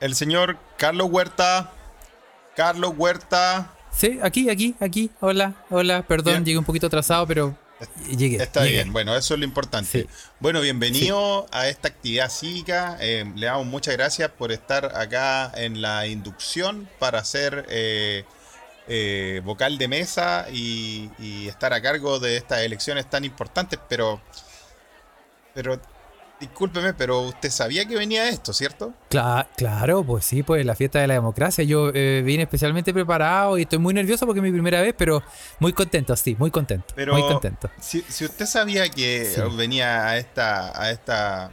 el señor Carlos Huerta. Carlos Huerta. Sí, aquí, aquí, aquí. Hola, hola. Perdón, llegué un poquito atrasado, pero llegué. Está bien, bueno, eso es lo importante. Bueno, bienvenido a esta actividad cívica. Eh, le damos muchas gracias por estar acá en la inducción para ser eh, eh, vocal de mesa y, y, estar a cargo de estas elecciones tan importantes, pero, pero discúlpeme, pero usted sabía que venía esto, ¿cierto? claro, pues sí, pues la fiesta de la democracia. Yo eh, vine especialmente preparado y estoy muy nervioso porque es mi primera vez, pero muy contento, sí, muy contento. Pero muy contento. Si, usted sabía que venía a esta, a esta,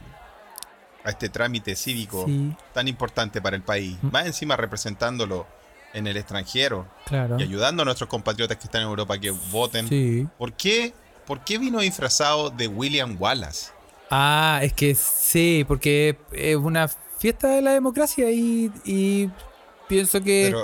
a este trámite cívico tan importante para el país, mm. más encima representándolo en el extranjero y ayudando a nuestros compatriotas que están en Europa que voten, ¿por qué, ¿por qué vino disfrazado de William Wallace? Ah, es que sí, porque es una fiesta de la democracia y, pienso que,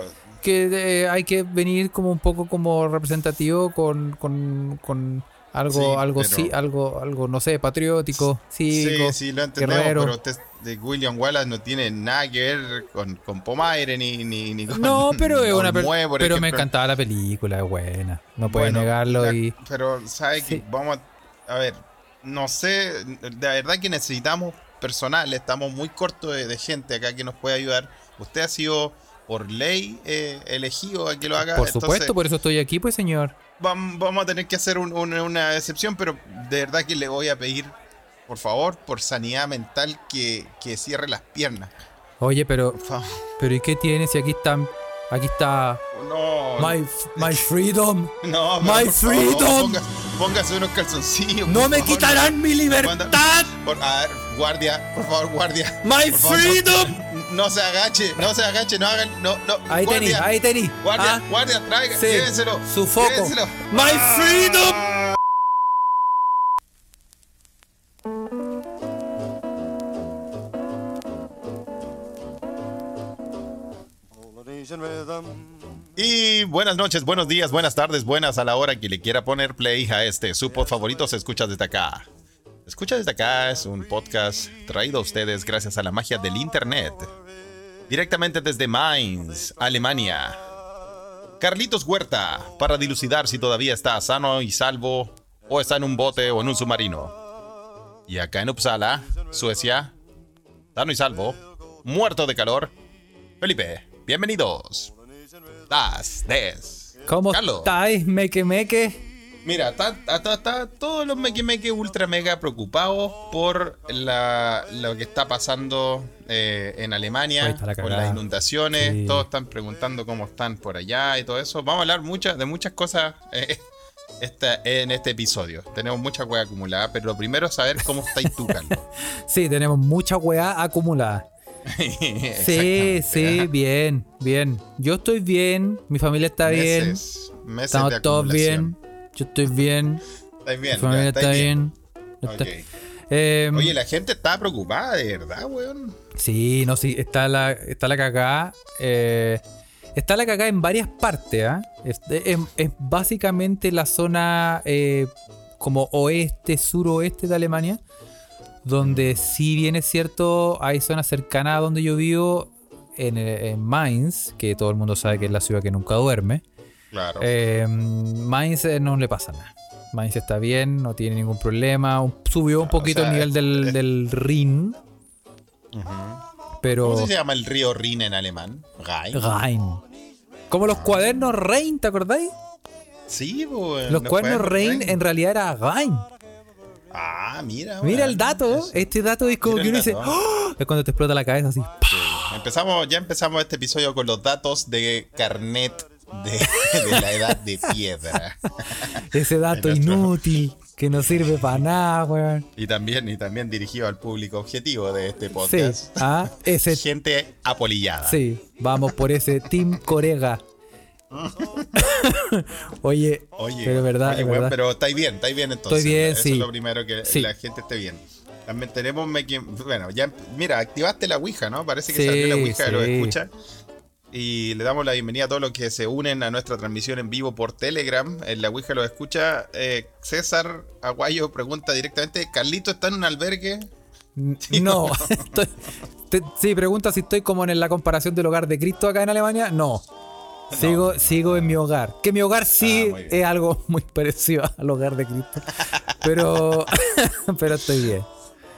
que eh, hay que venir como un poco como representativo con, con, con algo, algo, sí, algo, algo, no sé, patriótico, cívico, sí, sí, lo pero usted de William Wallace no tiene nada que ver con, con Pomaire ni, ni, con No, pero es una pero me encantaba la película, es buena. No puede negarlo y. Pero sabe que vamos a, a ver, no sé, de verdad que necesitamos personal, estamos muy cortos de, gente acá que nos puede ayudar. Usted ha sido por ley eh, elegido a que lo haga. Por supuesto, por eso estoy aquí, pues señor. Vamos, a tener que hacer una excepción, pero de verdad que le voy a pedir, por favor, por sanidad mental, que, que cierre las piernas. Oye, pero, pero ¿y qué tiene si aquí están Aquí está. No. My, my freedom. No, My freedom. Póngase, unos calzoncillos. No me quitarán mi libertad. Por, a ver, guardia, por favor, guardia. My freedom. no, se agache, no se agache, no hagan. No, no. Ahí tení, ahí tení. Guardia, ah. guardia, traiga, sí. llévenselo. Su foco. My freedom. Buenas noches, buenos días, buenas tardes, buenas a la hora que le quiera poner play a este. Su pod favorito se escucha desde acá. Escucha desde acá es un podcast traído a ustedes gracias a la magia del internet. Directamente desde Mainz, Alemania. Carlitos Huerta, para dilucidar si todavía está sano y salvo o está en un bote o en un submarino. Y acá en Uppsala, Suecia, sano y salvo, muerto de calor, Felipe. Bienvenidos. Das, des. ¿Cómo estáis, meque meque? Mira, está todos los meque meque ultra mega preocupados por la, lo que está pasando eh, en Alemania, con las inundaciones. Todos están preguntando cómo están por allá y todo eso. Vamos a hablar muchas, de muchas cosas eh, en este episodio. Tenemos mucha weá acumulada, pero lo primero es saber cómo estáis tú, Carlos. sí, tenemos mucha weá acumulada. sí, sí, bien, bien. Yo estoy bien, mi familia está bien. estamos todos bien. Yo estoy bien. bien. Mi familia está, bien. Em, Oye, la gente está preocupada, de verdad, weón. Sí, no, sí, está la, está la cagada. Eh, está la cagada en varias partes, ¿ah? Es, básicamente la zona eh, como oeste, suroeste de Alemania donde si bien es cierto, hay zonas cercanas a donde yo vivo, en, Mainz, que todo el mundo sabe que es la ciudad que nunca duerme. Claro. Eh, Mainz eh, no le pasa nada. Mainz está bien, no tiene ningún problema. Subió un poquito el nivel del, del Rin. pero, ¿Cómo se llama el río Rin en alemán? Rhein. Rhein. Como los cuadernos Rein, ¿te acordáis? Sí, pues. Los cuadernos Rein en realidad era Rhein. Ah, mira. Mira el dato. Este dato es como que uno dice, ¡Oh! es cuando te explota la cabeza así. Empezamos, ya empezamos este episodio con los datos de carnet de, la edad de piedra. Ese dato inútil que no sirve para nada, weón. Y también, y también dirigido al público objetivo de este podcast. Sí, ah, ese... Gente apolillada. Sí, vamos por ese Team Corega. oye, oye, pero verdad, pero estáis bien, estáis bien entonces. Estoy bien, Eso sí. es lo primero que la gente esté bien. También tenemos bueno, ya mira, activaste la Ouija, ¿no? Parece que salió la Ouija, lo escucha. Y le damos la bienvenida a todos los que se unen a nuestra transmisión en vivo por Telegram. En la Ouija lo escucha. Eh, César Aguayo pregunta directamente: ¿Carlito está en un albergue? no. Estoy- te- sí, pregunta si estoy como en la comparación del hogar de Cristo acá en Alemania. No. Sigo, sigo en mi hogar. Que mi hogar sí Ah, bien. es algo muy parecido al hogar de Cristo. Pero, pero estoy bien.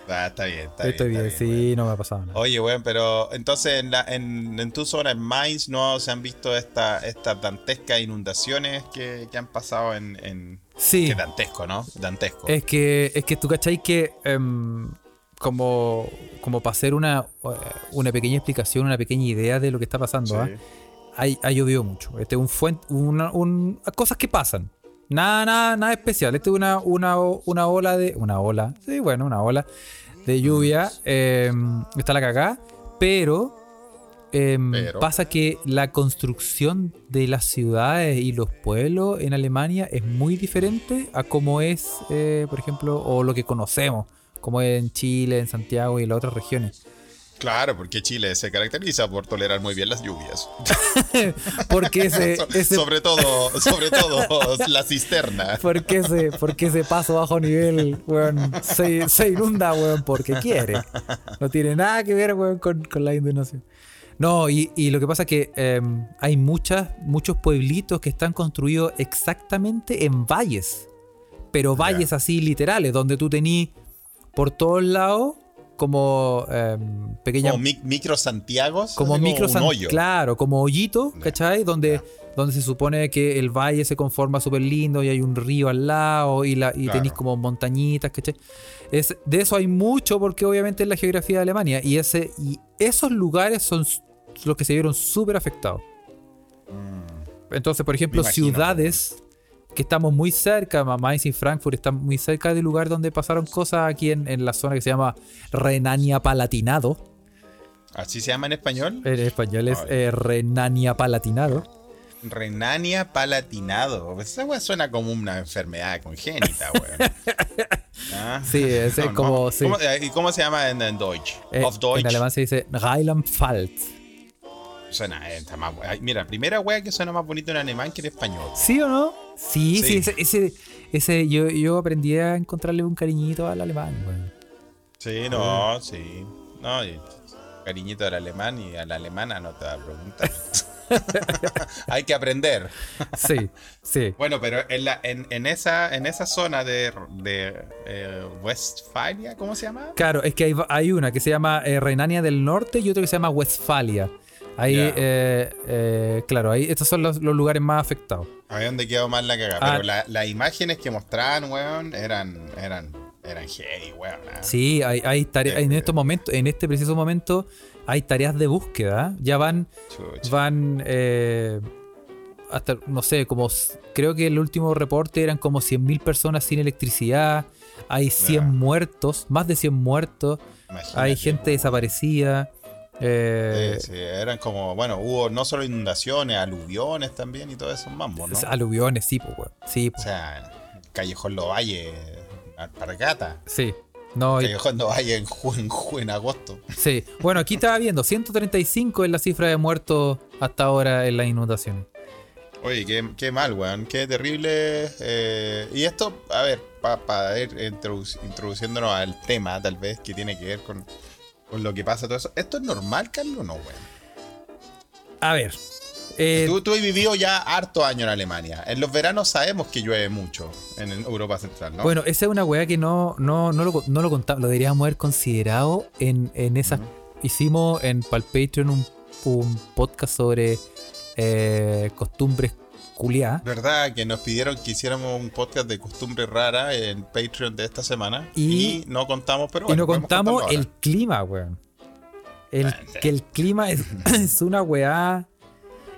Ah, está bien, está estoy bien, bien. está bien, sí, weón. no me ha pasado nada. Oye, weón, pero entonces en, la, en, en tu zona, en Mainz, ¿no se han visto esta- estas dantescas inundaciones que, que han pasado en... en... Sí. Que dantesco, ¿no? Dantesco. Es que, es que tú cachai que em, como, como para hacer una, eh, una pequeña explicación, una pequeña idea de lo que está pasando, Sí. ¿ah? Ha llovido mucho. Este es un fuente, una, un- cosas que pasan. Nada, nada, nada especial. Este es una, una, una ola de. Una ola. Sí, bueno, una ola de lluvia. eh, está la. Pero, em, Pero. pasa que la construcción de las ciudades y los pueblos en Alemania es muy diferente a como es, eh, por ejemplo, o lo que conocemos, como es en Chile, en Santiago y en las otras regiones. Claro, porque Chile se caracteriza por tolerar muy bien las lluvias. Porque ese, So- ese Sobre todo, sobre todo la cisterna. Porque ese, porque ese paso bajo nivel, weón, se, se inunda, weón, porque quiere. No tiene nada que ver, weón, con, con la inundación. No, y, y lo que pasa es que em, hay muchas, muchos pueblitos que están construidos exactamente en valles. Pero valles así literales, donde tú tenís por todos lados como em, pequeñas Como mi- micro Santiagos. como micro San- hoyo. claro, como hoyito, ¿cachai? Donde, donde se supone que el valle se conforma súper lindo y hay un río al lado y, la, y Claro. tenéis como montañitas, ¿cachai? Es, de eso hay mucho porque obviamente es la geografía de Alemania y, ese, y esos lugares son los que se vieron súper afectados. Entonces, por ejemplo, Mm. ciudades que estamos muy cerca, Mainz y Frankfurt están muy cerca del lugar donde pasaron cosas aquí en, en la zona que se llama Renania-Palatinado. Así se llama en español. En español es eh, Renania-Palatinado. Renania Palatinado. Pues Esa weá suena como una enfermedad congénita, weón. Ah. Sí, ese es como- sí. ¿Cómo- eh, ¿Y cómo se llama en, en Deutsch? Eh, Deutsch. En alemán se dice Rheinland-Pfalz. Suena, está más Mira, primera weá que suena más bonito en alemán que en español. ¿Sí o no? Sí, sí, Sí. ese, ese, ese- yo, yo aprendí a encontrarle un cariñito al alemán, weón. Sí, no, sí. No, y- cariñito al alemán y a la alemana no te va a preguntar. Hay que aprender. Sí, sí. Bueno, pero en, la, en, en esa, en esa zona de, de eh, Westfalia, ¿cómo se llama? Claro, es que hay, hay una que se llama eh, Renania del Norte y otra que se llama Westfalia. Ahí, eh, eh, claro, ahí estos son los, los lugares más afectados. A ver dónde quedó mal la cagada. Ah. Pero la- las imágenes que mostraban, weón, eran, eran, eran heavy, weón. ah. Sí, hay, hay tareas, en Eh, estos momentos, en este preciso momento, hay tareas de búsqueda. Ya van Chucha. van eh, hasta, no sé, como creo que el último reporte eran como 100.000 personas sin electricidad, hay 100 Ya. muertos, más de 100 muertos, Imagínate, hay gente weón. desaparecida. Eh, Sí, sí, eran como, bueno, hubo no solo inundaciones, aluviones también y todo eso mambo, ¿no? Aluviones, sí, pues, weón. Sí, O sea, Callejón Lovalle, Alpargata. sí. No, y- Callejón Lovalle en, ju- en, ju- en agosto. sí. Bueno, aquí estaba viendo, 135 es la cifra de muertos hasta ahora en las inundaciones. Oye, qué, qué mal, weón. Qué terrible. eh, y esto, a ver, para ir introduc- introduciéndonos al tema, tal vez, que tiene que ver con, con lo que pasa, todo eso. ¿Esto es normal, Carlos, o no, weón? A ver. eh, Tú, tú has vivido ya harto año en Alemania. En los veranos sabemos que llueve mucho en Europa Central, ¿no? Bueno, esa es una weá que no, no, no, lo, no lo contamos, lo deberíamos haber considerado en, en esas. Hicimos en Pal Patreon un, un podcast sobre eh, costumbres culiadas. ¿Verdad? Que nos pidieron que hiciéramos un podcast de costumbre rara en Patreon de esta semana. Y- Y, no contamos, pero y bueno. no podemos contamos el clima, weón. El, Ah, sí. que el clima es, es una weá.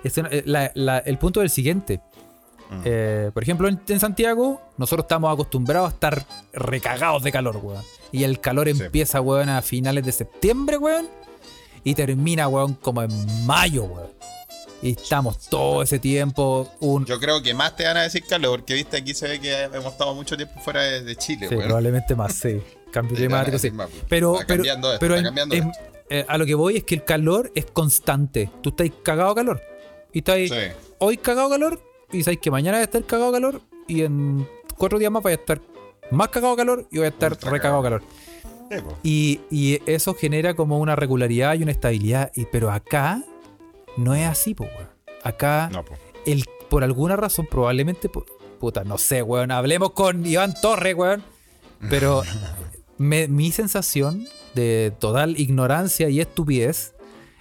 es una- eh, la- la- el punto es el siguiente. Mm. Eh, por ejemplo, en, en Santiago, nosotros estamos acostumbrados a estar recagados de calor, weón. Y el calor Sí. empieza, weón, a finales de septiembre, weón. Y termina, weón, como en mayo, weón. Y estamos todo ese tiempo. Un, Yo creo que más te van a decir calor, porque viste aquí se ve que hemos estado mucho tiempo fuera de, de Chile, sí, probablemente más, sí. Cambio climático, sí. más. Pero, Está pero, cambiando esto, pero en- en- eh, a lo que voy es que el calor es constante. Tú estás cagado calor. Y estás Sí. hoy cagado calor. Y sabes que mañana vas a estar cagado calor. Y en cuatro días más vas a estar más cagado de calor y voy a estar Ultra recagado calor. Sí, po. Y, y eso genera como una regularidad y una estabilidad. Y, pero acá no es así, po, weón. Acá, No, po. el, por alguna razón, probablemente, po- puta, no sé, weón. Hablemos con Iván Torres, weón. Pero me- mi sensación de total ignorancia y estupidez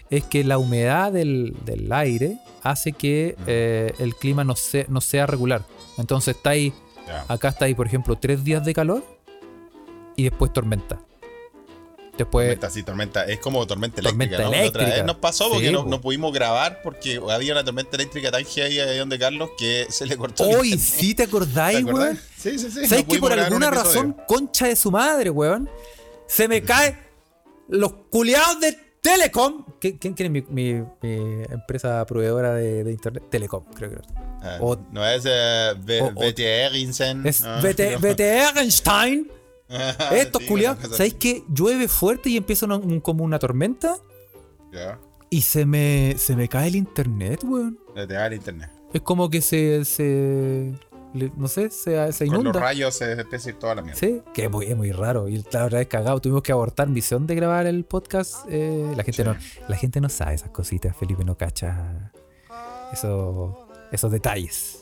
es que la humedad del, del aire hace que eh, el clima no, se- no sea regular. Entonces está ahí, acá está ahí, por ejemplo, tres días de calor y después tormenta. Después, Tormenta, sí, tormenta. Es como tormenta Tormenta eléctrica, ¿no? Otra vez nos pasó porque Sí, no, no pudimos grabar porque había una tormenta eléctrica tan heavy ahí donde Carlos que se le cortó. el Hoy sí te acordáis, weón. Sí, sí, sí. ¿Sabes no que por alguna razón, concha de su madre, weón? Se me cae los culiados de Telecom. ¿Qui- ¿Quién, quién es mi, mi- mi empresa proveedora de, de internet? Telecom, creo que Ah, O- no es eh, V- o- o- VTR Insen. es. ah, no. VTR Einstein. Estos sí, culiados. ¿Sabéis que llueve fuerte y empieza una- un- como una tormenta? Ya. Y se me, se me cae el internet, weón. Te va el internet. Es como que se. se no sé, se, se Con los inunda. rayos se empieza a ir toda la mierda. Sí, que es muy, es muy raro. Y la verdad es cagado. Tuvimos que abortar misión de grabar el podcast. eh, la, gente Sí. no, la gente no sabe esas cositas. Felipe no cacha eso, esos detalles.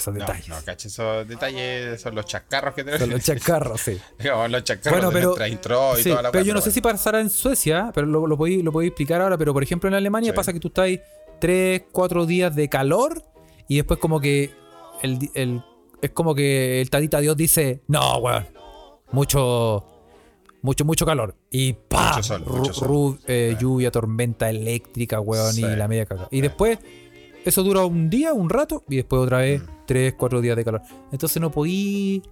Esos No, detalles. no, caché, esos detalles son los chascarros que tenemos. Son los chacarros, sí. Digamos, los chascarros Bueno, de pero- intro y Sí, toda la pero yo no sé si pasará en Suecia, pero lo, lo podéis lo podéis explicar ahora. Pero por ejemplo en Alemania Sí. pasa que tú estás ahí 3, 4 días de calor y después como que el, el- es como que el tadita Dios dice, no, weón, mucho, mucho, mucho calor. Y pa, Mucho sol, mucho sol. ru- eh, Sí. lluvia, tormenta eléctrica, weón, Sí. y la media caga. Y Sí. después eso dura un día, un rato, y después otra vez Mm. 3, 4 días de calor. Entonces no podí...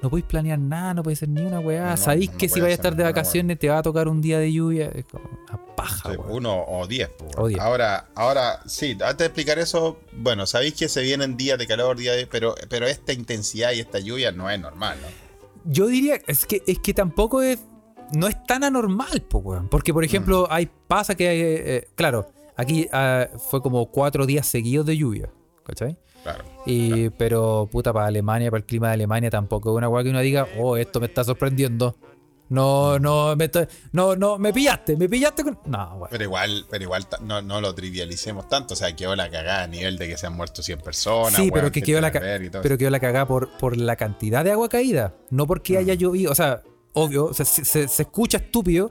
No podéis planear nada, no podéis hacer ni una weá. No, Sabéis no que si vais a estar de vacaciones te va a tocar un día de lluvia. Es como una paja, Sí, uno o diez. O diez. Ahora, ahora, sí, antes de explicar eso, bueno, sabéis que se vienen días de calor, días de, pero, pero esta intensidad y esta lluvia no es normal, ¿no? Yo diría, es que, es que tampoco es. No es tan anormal, po, weón. Porque, por ejemplo, hay. Pasa que hay. eh, eh, claro, aquí ah, fue como cuatro días seguidos de lluvia. ¿Cachai? Claro. Y, pero, puta, para Alemania, para el clima de Alemania, tampoco es una weá que uno diga, oh, esto me está sorprendiendo. No, no, me no, no, me pillaste, me pillaste con. No. Pero igual, pero igual no, no lo trivialicemos tanto, o sea, quedó la cagada a nivel de que se han muerto 100 personas. Sí, pero que quedó la, pero quedó la cagada por, por la cantidad de agua caída, no porque Mm. haya llovido. O sea, obvio, se, se- se escucha estúpido,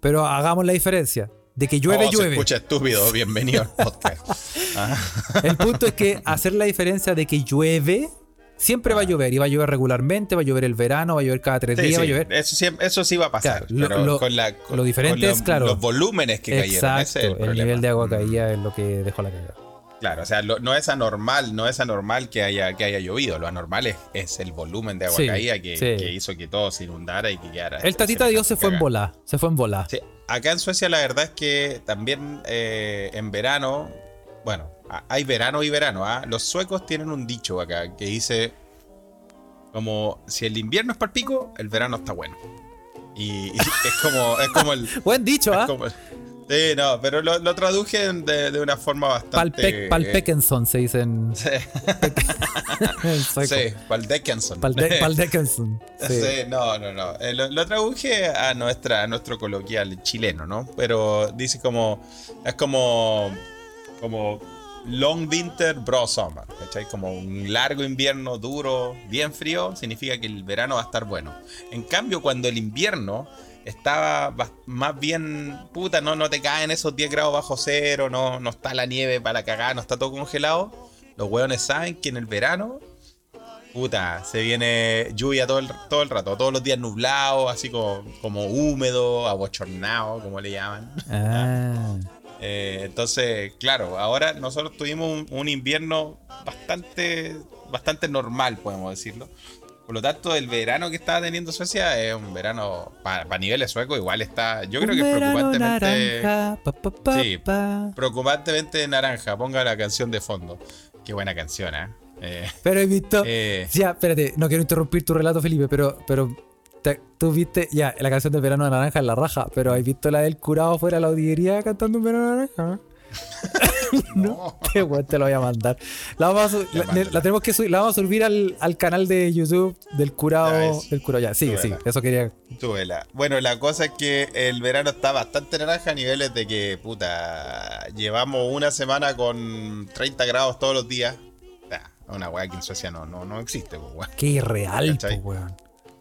pero hagamos la diferencia. De que llueve, Oh, se llueve. escucha estúpido, bienvenido al podcast. Ah, El punto es que hacer la diferencia de que llueve, siempre va a llover. Y va a llover regularmente, va a llover el verano, va a llover cada tres sí, días, va a llover. Eso, sí, eso sí va a pasar. Claro, pero lo- con la, con- lo diferente con los- es, claro. Los volúmenes que cayeron. Exacto, ese es el, el, problema. nivel de agua Mm. caída es lo que dejó la cagada. Claro, o sea, lo- no es anormal, no es anormal que haya, que haya llovido. Lo anormal es, es el volumen de agua Sí, caída que, hizo que todo se inundara y que quedara. El tatita Dios se fue en bola, se fue en acá en Suecia la verdad es que también eh, en verano, bueno, hay verano y verano. ¿ah? Los suecos tienen un dicho acá que dice como si el invierno es para pico, el verano está bueno. Y, y es como es como el Buen dicho, ¿ah? sí, no, pero lo, lo traduje de, de una forma bastante Palpekenson se dice en, Sí, sí. Palde- Paldekenson. Sí. Sí, no, no, no. Eh, lo, lo traduje a, nuestra, a nuestro coloquial chileno, ¿no? Pero dice como. Es como. Como. Long winter, bro summer. ¿Cachai? Como un largo invierno duro, bien frío, significa que el verano va a estar bueno. En cambio, cuando el invierno estaba más bien. Puta, no, no te caen esos 10 grados bajo cero, no, no está la nieve para la cagada, no está todo congelado. Los hueones saben que en el verano Puta, se viene lluvia todo el, todo el rato, todos los días nublado, así como, como húmedo, abochornado, como le llaman. Ah. Eh, entonces, claro, ahora nosotros tuvimos un, un invierno bastante, bastante normal, podemos decirlo. Por lo tanto, el verano que estaba teniendo Suecia es un verano, para niveles suecos, igual está, yo creo que es verano preocupantemente, naranja, pa, pa, pa, Sí. pa. preocupantemente naranja. Ponga la canción de fondo. Qué buena canción, ¿eh? Eh, Pero he visto. eh, Ya, espérate, no quiero interrumpir tu relato, Felipe, pero, pero tú viste, ya, la canción del verano de naranja es la raja, pero ¿has visto la del curado fuera de la audiería cantando un verano naranja? No. Qué weón, te lo voy a mandar. La, vamos a la- tenemos que subir, la vamos a subir al, al canal de YouTube del curado. Del curado, ya, sí, eso quería. Túbela. Bueno, la cosa es que el verano está bastante naranja a niveles de que, puta, llevamos una semana con 30 grados todos los días. Una weá que en Suecia no, no, no existe, pues, weá. Qué irreal, ¿Cachai? weón.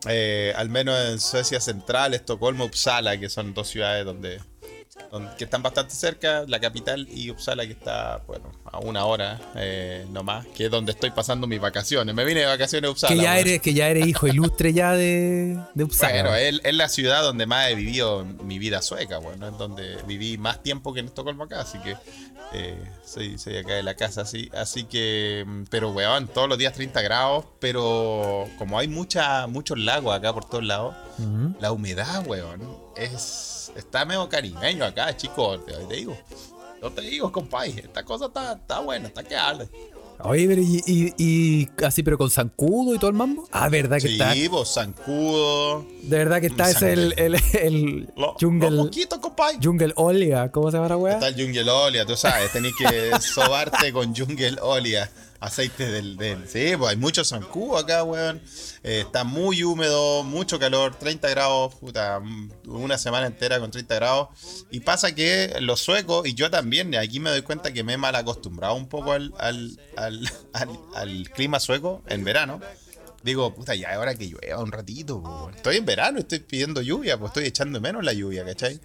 Eh, al menos en Suecia Central, Estocolmo, Uppsala, que son dos ciudades donde, donde- que están bastante cerca, la capital y Uppsala que está, bueno, a una hora eh, nomás, que es donde estoy pasando mis vacaciones. Me vine de vacaciones a Uppsala. Que ya, eres, que ya eres hijo ilustre ya de, de Uppsala. Bueno, es, es la ciudad donde más he vivido mi vida sueca, bueno, es donde viví más tiempo que en Estocolmo acá, así que eh, soy, soy acá de la casa, así, así que, mm, pero weón, todos los días 30 grados, pero como hay mucha, muchos lagos acá por todos lados, la humedad, weón, es, está medio caribeño acá, chicos, te, te digo. No te digo, compadre, esta cosa está, está buena, está que habla. Oye, pero y, y, y así, pero con zancudo y todo el mambo. Ah, ¿verdad que está? Sí, vos, zancudo, De verdad que está ese el, el, el lo- jungle, los mosquitos, compadre. jungle Olia, ¿cómo se llama la weá? Está el Jungle Olia, tú sabes, tenés que sobarte con Jungle Olia, aceite del, del... Sí, pues hay mucho zancudo acá, weón. Eh, está muy húmedo, mucho calor, 30 grados, puta, mm, una semana entera con 30 grados. Y pasa que los suecos, y yo también, aquí me doy cuenta que me he mal acostumbrado un poco al, al, al- al clima sueco en verano. Digo, puta, ya es hora que llueva un ratito. po. Estoy en verano, estoy pidiendo lluvia, pues estoy echando menos la lluvia, ¿cachai?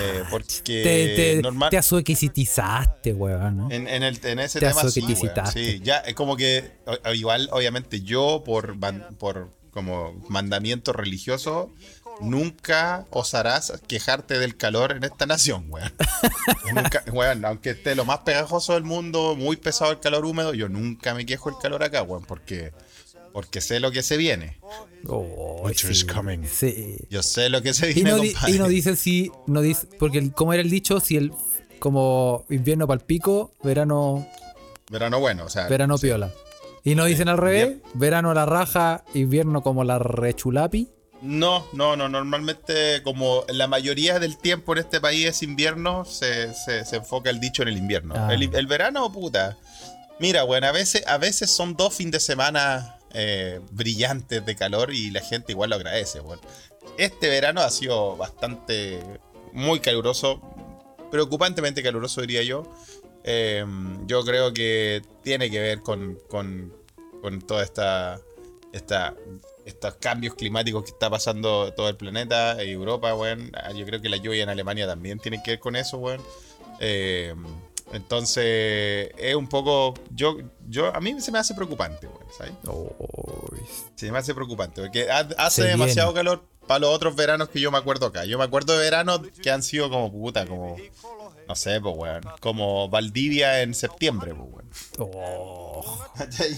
Eh, porque te, te, normal, te azuequisitizaste, weón, ¿no? en, en, el, en ese Te tema sí, weón, sí, ya es como que o- igual obviamente yo por por como mandamiento religioso nunca osarás quejarte del calor en esta nación, weón. Nunca- weón, aunque esté lo más pegajoso del mundo, muy pesado el calor húmedo, yo nunca me quejo del calor acá, weón, porque porque sé lo que se viene. Oh, Winter is coming. Sí. Yo sé lo que se Y viene, no, di- compadre. y no dicen si, no dice, porque como era el dicho, si el como invierno para el pico, verano, Verano bueno, o sea, verano sí. piola. Y no dicen al revés, verano la raja, invierno como la rechulapi. No, no, no. Normalmente, como la mayoría del tiempo en este país es invierno, se, se- se enfoca el dicho en el invierno. Ah. El, el verano, puta. Mira, bueno, a veces, a veces son dos fines de semana eh, brillantes de calor y la gente igual lo agradece. Bueno. Este verano ha sido bastante, muy caluroso, preocupantemente caluroso diría yo. Eh, yo creo que tiene que ver con, con, con toda esta, esta, estos cambios climáticos que está pasando todo el planeta, Europa, weón. Ah, Yo creo que la lluvia en Alemania también tiene que ver con eso, weón. Eh, entonces, es un poco. Yo, yo, a mí se me hace preocupante, ¿sabes? Se me hace preocupante, porque ha- hace demasiado calor para los otros veranos que yo me acuerdo acá. Yo me acuerdo de veranos que han sido como puta, como. No sé, pues, weón. Como Valdivia en septiembre, pues, weón. oh, ¿Cachai?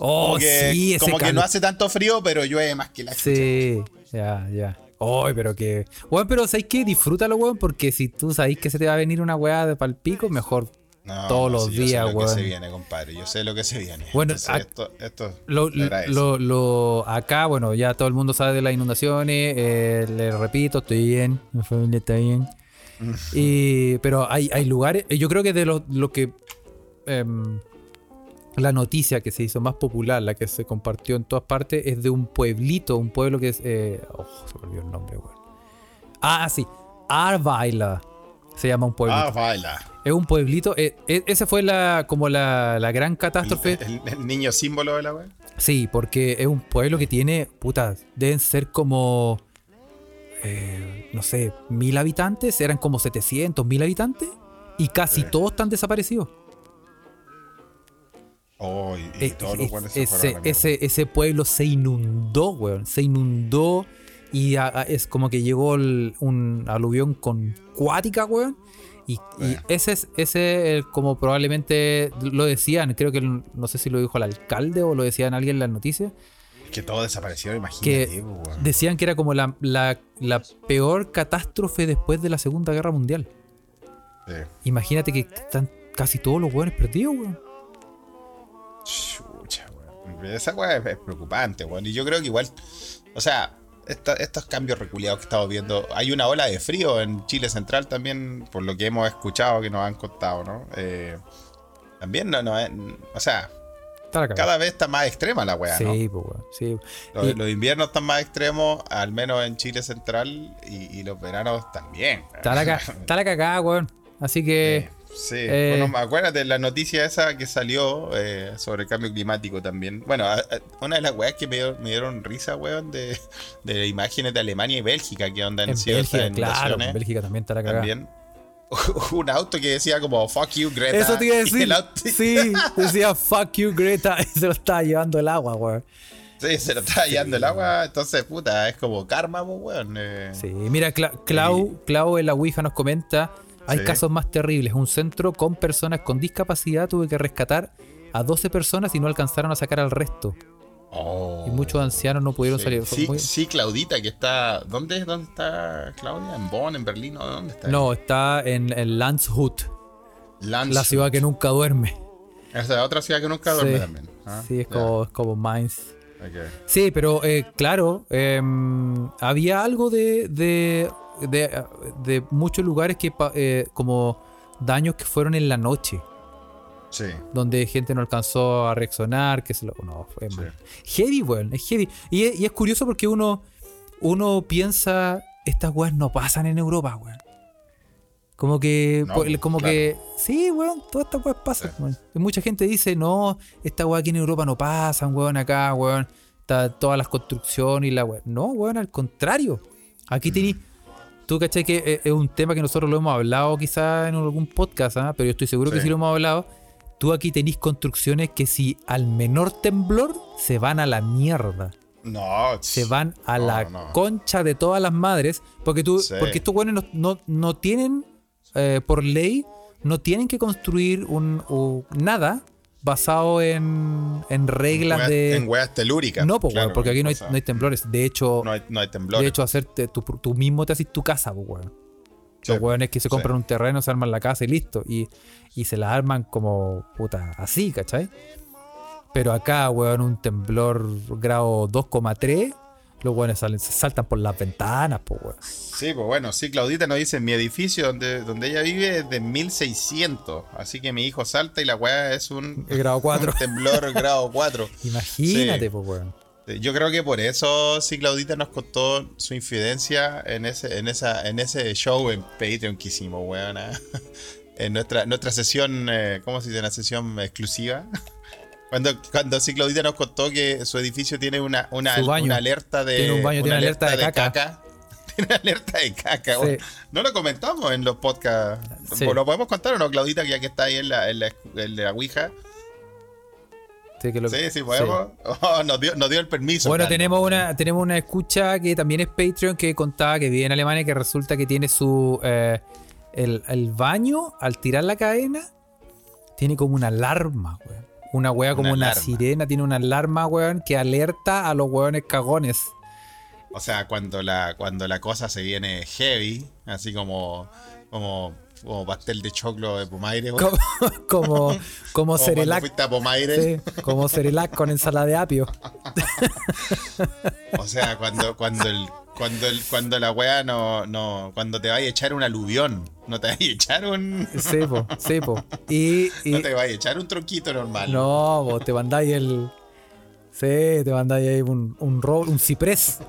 Oh, como que, sí, como que no hace tanto frío, pero llueve más que la. Sí, ya, ya. Ay, pero que. Weón, pero ¿sabes qué? Disfrútalo, weón, porque si tú sabes que se te va a venir una weá de palpico, mejor. No, Todos no, los yo días, sé lo weón. que se viene, compadre. Yo sé lo que se viene. Bueno, Entonces, ac- esto, esto Lo, lo, lo- acá, bueno, ya todo el mundo sabe de las inundaciones. eh, le repito, estoy bien. Mi familia está bien. Y, pero hay, hay lugares. Yo creo que de lo, lo que. em, la noticia que se hizo más popular, la que se compartió en todas partes, es de un pueblito, un pueblo que es. eh, oh, se me olvidó el nombre, weón. Ah, sí. Arvaila. Se llama un pueblito. Baila. Es un pueblito. eh, eh, ese fue la, como la, la gran catástrofe. El, el niño símbolo de la wea. Sí, porque es un pueblo que tiene, puta, deben ser como, eh, no sé, mil habitantes, eran como 700, mil habitantes, y casi todos están desaparecidos. Oh, y, y Eh, todos los buenos se ese, ese, ese pueblo se inundó, weón, se inundó y a- a- es como que llegó el- un aluvión con cuática, weón. Y, y Bueno. ese es ese eh, como probablemente lo decían, creo que el- no sé si lo dijo el alcalde o lo decían alguien en las noticias, Que todo desapareció, imagínate. que decían que era como la, la- la peor catástrofe después de la Segunda Guerra Mundial. Sí. Imagínate que están casi todos los hueones perdidos, weón. Chucha, weón. Esa weá es, preocupante, weón. Y yo creo que igual, o sea, esta- estos cambios reculeados que estamos viendo. Hay una ola de frío en Chile Central también, por lo que hemos escuchado que nos han contado, ¿no? Eh, también, no, no, o sea, cada vez está más extrema la weá, ¿no? Sí, pues, weón. Sí. Los, Y- los inviernos están más extremos, al menos en Chile Central, y, y los veranos también. Está la, está la cagada, weón. Así que. Sí, Eh, bueno, acuérdate la noticia esa que salió eh, sobre el cambio climático también. Bueno, a- a- una de las weas que me, dio- me dieron risa, weón, de, de imágenes de Alemania y Bélgica, que onda En Bélgica, claro. En Bélgica también está la cagada. También. Un auto que decía como fuck you, Greta. Eso te iba a decir. Sí, decía fuck you, Greta. Y se lo estaba llevando el agua, weón. sí, se lo estaba llevando el agua. Entonces, puta, es como karma, pues, weón. eh. Sí, mira, Cla- Clau, Clau en la Ouija nos comenta: hay Sí. casos más terribles. Un centro con personas con discapacidad tuve que rescatar a 12 personas y no alcanzaron a sacar al resto. Oh. Y muchos ancianos no pudieron Sí, salir. Sí, muy- sí, Claudita, que está. ¿Dónde, ¿Dónde está Claudia? ¿En Bonn, en Berlín? ¿O dónde está? No, está en, en Landshut, Landshut. la ciudad que nunca duerme. Esa es otra ciudad que nunca duerme Sí, también. Ah, sí, es como, es como Mainz. Sí, pero eh, claro, em, había algo de, de, de, de muchos lugares que eh, como daños que fueron en la noche, Sí. donde gente no alcanzó a reaccionar, que se lo... No, fue Sí. mal. Heavy, weón, es heavy. Y, es- y es curioso porque uno, uno piensa, estas weas no pasan en Europa, weón. Como que, No, po- el- como claro. que, sí, weón, todas estas weas pasan, Sí. weón. Y mucha gente dice, no, esta wea aquí en Europa no pasan, weón, acá, weón. Está todas las construcciones y la weón. No, weón, al contrario. Aquí tení, tú cachai que eh, es un tema que nosotros lo hemos hablado quizá en algún podcast, ¿ah? pero yo estoy seguro que Sí. lo hemos hablado. Tú aquí tenés construcciones que si al menor temblor se van a la mierda. No, Se van a no, la no. concha de todas las madres. Porque tú, Sí. porque estos buenos no, no, no tienen, eh, por ley, no tienen que construir un, nada basado en, en reglas de. En weas telúricas. no, pues, claro, porque aquí no hay, no hay temblores. De hecho, no hay, no hay temblores. de hecho hacerte, tú, tú mismo te haces tu casa, pues, weón. Sí, Los weones que se sí. compran un terreno, se arman la casa y listo. Y, y se la arman como puta, así, ¿cachai? Pero acá, weón, un temblor grado 2,3, los weones salen, se saltan por las ventanas, pues, weón. Sí, pues bueno, sí, Claudita nos dice, mi edificio donde, donde ella vive es de 1600, así que mi hijo salta y la wea es un, El grado 4. un temblor grado 4. Imagínate, Sí. pues, weón. Yo creo que por eso sí Claudita nos contó su infidencia en ese, en esa, en ese show en Patreon que hicimos, weón. ¿ah? En nuestra, nuestra sesión, eh, ¿cómo se dice? Una sesión exclusiva. Cuando, cuando sí Claudita nos contó que su edificio tiene una, una, una alerta de. Tiene un baño, tiene alerta de caca. Tiene una alerta de caca. Sí. No lo comentamos en los podcasts. Sí. ¿Lo podemos contar o no, Claudita, ya que está ahí en la, en la, en la Ouija? Sí, que lo- Sí, sí, podemos. Oh, nos, dio, nos dio el permiso. Bueno, tenemos una, tenemos una escucha que también es Patreon que contaba que vive en Alemania que resulta que tiene su eh, el, el baño al tirar la cadena tiene como una alarma, weón. Una wea como Una sirena, tiene una alarma, weón, que alerta a los weones cagones. O sea, cuando la, cuando la cosa se viene heavy, así como, como, como pastel de choclo de Pomaire, weón. Como, como, como Cerelac. fuiste a Pomaire. sí, como Cerelac con ensalada de apio. O sea, cuando, cuando el, cuando el, cuando la wea no, no, cuando te vaya a echar un aluvión, no te vaya a echar un, Sí, po, sí, po. Y, y- no te vaya a echar un tronquito normal. No, vos te mandáis el. Sí, te mandáis ahí un, un, ro- un ciprés.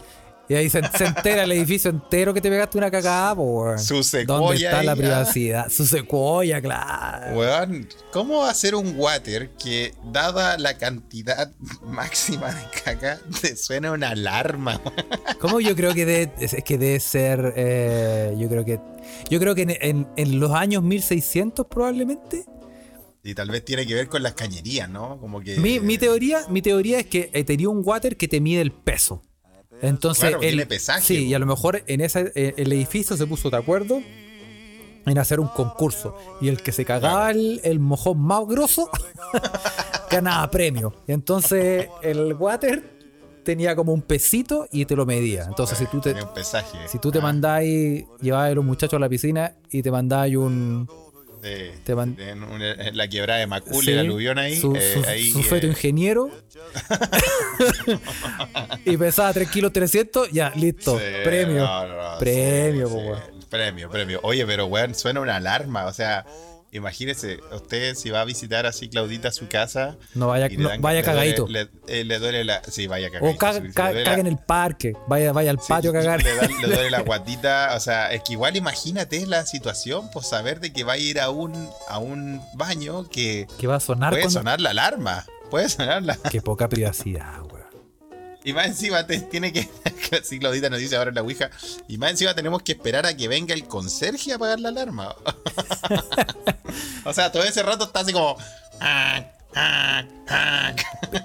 Y ahí se, se entera el edificio entero que te pegaste una cagada, po, weón. Su secuoya ¿Dónde está la ah. privacidad? Su secuoya, claro. Weón, ¿cómo hacer un water que, dada la cantidad máxima de caca, te suena una alarma? ¿Cómo yo creo que debe, es que debe ser. eh, yo creo que. Yo creo que en, en- en los años 1600 probablemente. Y tal vez tiene que ver con las cañerías, ¿no? Como que. Mi, mi teoría, mi teoría es que eh, tenía un water que te mide el peso. Entonces, Claro, el, pesaje, sí, y a lo mejor en ese, eh, el edificio se puso de acuerdo en hacer un concurso. Y el que se cagaba el, el mojón más grosso ganaba premio. Y entonces el water tenía como un pesito y te lo medía. Entonces, si tú te, si tú te Ah, mandáis, llevabas a los muchachos a la piscina y te mandáis un, Sí, Te man- en, una- en la quebrada de Macul, Sí, el aluvión ahí. Su, eh, su- ahí, su eh, feto ingeniero. y pesaba 3 kilos 300. Ya, listo. sí, premio. no, no, no, premio, sí, po. Premio, premio. Oye, pero weón, suena una alarma. O sea, imagínese, usted si va a visitar así Claudita a su casa. No vaya, no, vaya le cagadito. duele- Le, eh, le duele la. Sí, vaya cagadito. o caga, la- en el parque. Vaya, vaya al Sí, patio a cagar. Le, da- le duele la guatita, o sea, es que igual imagínate la situación, pues saber de que va a ir a un, a un baño que Que va a sonar puede cuando- sonar la alarma, puede sonar la... Qué poca privacidad. Y más encima te, tiene que, así Claudita nos dice ahora en la Ouija, y más encima tenemos que esperar a que venga el conserje a apagar la alarma. o sea, todo ese rato está así como... ah, ah, ah.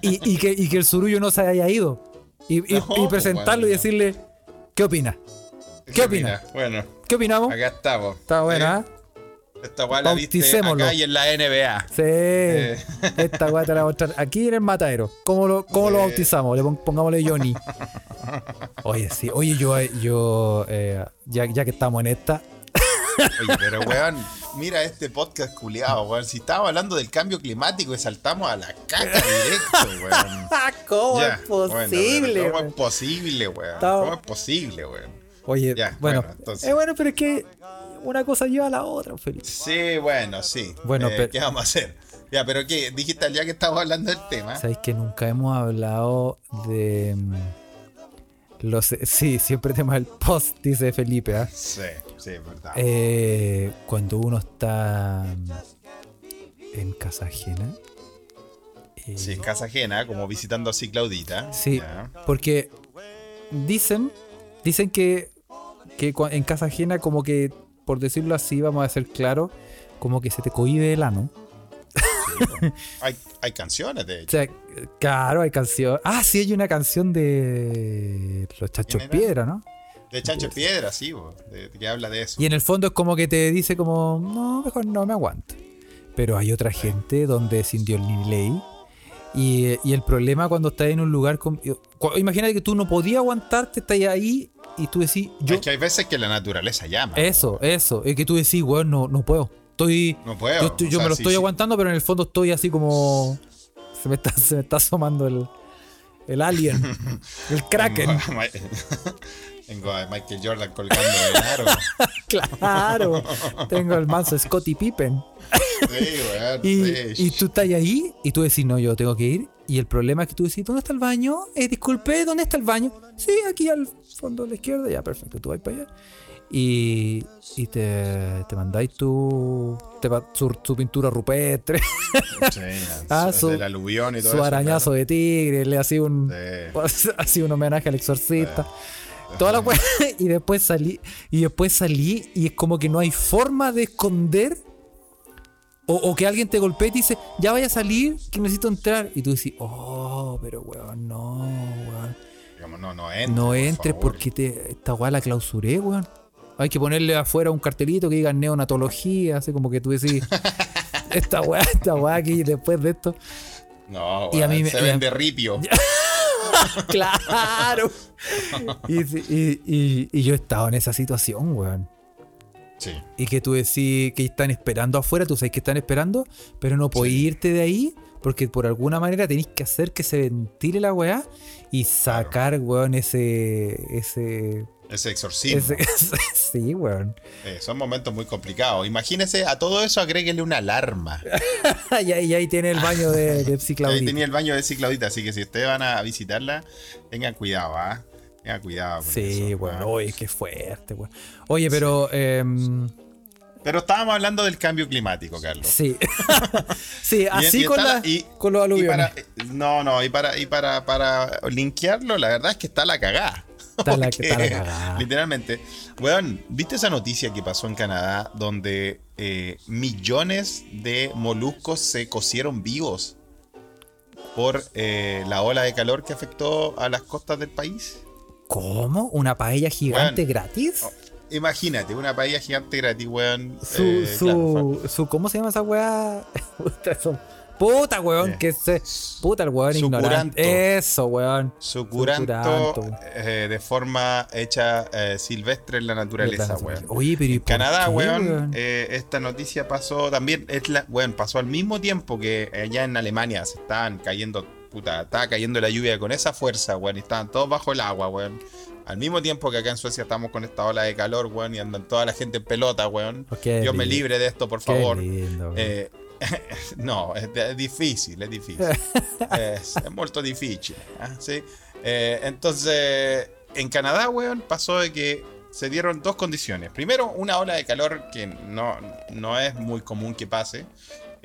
Y, y que, y que el surullo no se haya ido. Y, y- No, y pues, presentarlo y decirle, ¿qué opina? ¿Qué opina? Bueno, ¿Qué opinamos? acá estamos. Está buena, ¿eh? Esta guay la viste acá y en la NBA. Sí. Esta weá te la voy a mostrar aquí en el matadero. ¿Cómo lo, cómo lo Sí. bautizamos? Le pon- pongámosle Johnny. Oye, sí. Oye, yo, yo eh, ya, ya que estamos en esta. Oye, pero weón, mira este podcast culiado, weón. Si estábamos hablando del cambio climático y saltamos a la caca directo, weón. ¿Cómo Ya, bueno, pero ¿Cómo es posible, weón? ¿Cómo es posible, weón? Oye, Ya, bueno. bueno, entonces. eh, bueno, pero es que una cosa lleva a la otra, Felipe. Sí, bueno, sí. Bueno, Eh, pero- ¿Qué vamos a hacer? Ya, pero ¿qué? Digital, ya que estamos hablando del tema. Sabéis que nunca hemos hablado de. mm, Los, sí, siempre tema del post, dice Felipe. ¿ah? Sí, sí, es verdad. Eh, cuando uno está mm, en casa ajena. eh, Sí, es casa ajena, como visitando así Claudita. Sí, Ya. porque dicen, dicen que, que en casa ajena, como que, por decirlo así, vamos a ser claros, como que se te cohibe el ano. Hay, hay canciones, de O hecho. sea, claro, hay canción. Ah, sí, hay una canción de Los Chachos. Piedra, ¿no? De Chancho Piedra, sí, bo, de- de que habla de eso. Y en el fondo es como que te dice como, no, mejor no me aguanto. Pero hay otra gente donde sin Dios ni ley. Y, y el problema cuando estás en un lugar con... Imagínate que tú no podías aguantarte, estás ahí y tú decís, yo... Es que hay veces que la naturaleza llama. Eso, eso. Es que tú decís, weón, no, no puedo. Estoy... No puedo. yo estoy- o yo sea, me lo sí, estoy sí. aguantando, pero en el fondo estoy así como... Se me está, se me está asomando el, el alien. el kraken. Tengo a Michael Jordan colgando del aro. claro. Tengo el manso Scotty Pippen. Sí, weón. Y, sí. y tú estás ahí y tú decís, no, yo tengo que ir. Y el problema es que tú decís, ¿dónde está el baño? Eh, disculpe, ¿dónde está el baño? Sí, aquí al fondo a la izquierda. Ya, perfecto, tú vas para allá. Y, y te, te mandáis tu, te su, su pintura rupestre, Sí, Ah, su- del aluvión y todo su eso, arañazo de tigre, le hacía un. Sí. un homenaje al exorcista. Toda la y después salí y después salí y es como que no hay forma de esconder o, o que alguien te golpee y te dice ya vaya a salir que necesito entrar y tú decís oh pero weón no weón No, no entre. no por entres favor. porque te, esta weá la clausuré weón hay que ponerle afuera un cartelito que diga neonatología así como que tú decís esta weá esta weá aquí después de esto No, Y a mí weón, me- se vende ripio. claro y, y- y- y yo he estado en esa situación weón Sí. y que tú decís que están esperando afuera, tú sabes que están esperando, pero no podés Sí. irte de ahí porque por alguna manera tenéis que hacer que se ventile la weá y sacar, weón, ese. ese. Ese exorcismo. ese- ese- sí, weón. Eh, son momentos muy complicados. Imagínese, a todo eso agréguele una alarma. y, ahí, y ahí tiene el baño de, de Ahí Psiclaudita. tenía el baño de Ciclaudita, así que si ustedes van a visitarla, tengan cuidado, ¿ah? Tengan cuidado con Sí, eso, weón. ¿ah? Oye, qué fuerte, weón. Oye, pero. em, Pero estábamos hablando del cambio climático, Carlos. sí. sí, así y con, la- la- y- con los Y aluviones. para, no, no, y para, y para, para linkearlo, la verdad es que está la cagada. Está la- está la cagada. Literalmente. Weón, ¿viste esa noticia que pasó en Canadá donde eh, millones de moluscos se cocieron vivos por eh, la ola de calor que afectó a las costas del país? ¿Cómo? ¿Una paella gigante Weón. gratis? Imagínate, una paella gigante gratis, weón. Su, Eh, su, claro, su, ¿cómo se llama esa weá? Puta, weón, Eh. que se. Puta, el weón Sucuranto. ignorante. Eso, weón. Sucuranto Sucuranto. eh, de forma hecha eh, silvestre en la naturaleza, weón. Oye, pero ¿y por Canadá, qué, weón, eh, esta noticia pasó también, es la, weón, pasó al mismo tiempo que allá en Alemania se estaban cayendo, puta, estaba cayendo la lluvia con esa fuerza, weón, y estaban todos bajo el agua, weón. Al mismo tiempo que acá en Suecia estamos con esta ola de calor, weón, y andan toda la gente en pelota, weón. Oh, Dios me libre de esto, por favor. lindo. Eh, no, es, es difícil, es difícil. es, es molto difícil. ¿ah? ¿Sí? Eh, entonces, en Canadá, weón, pasó de que se dieron dos condiciones. Primero, una ola de calor que no, no es muy común que pase.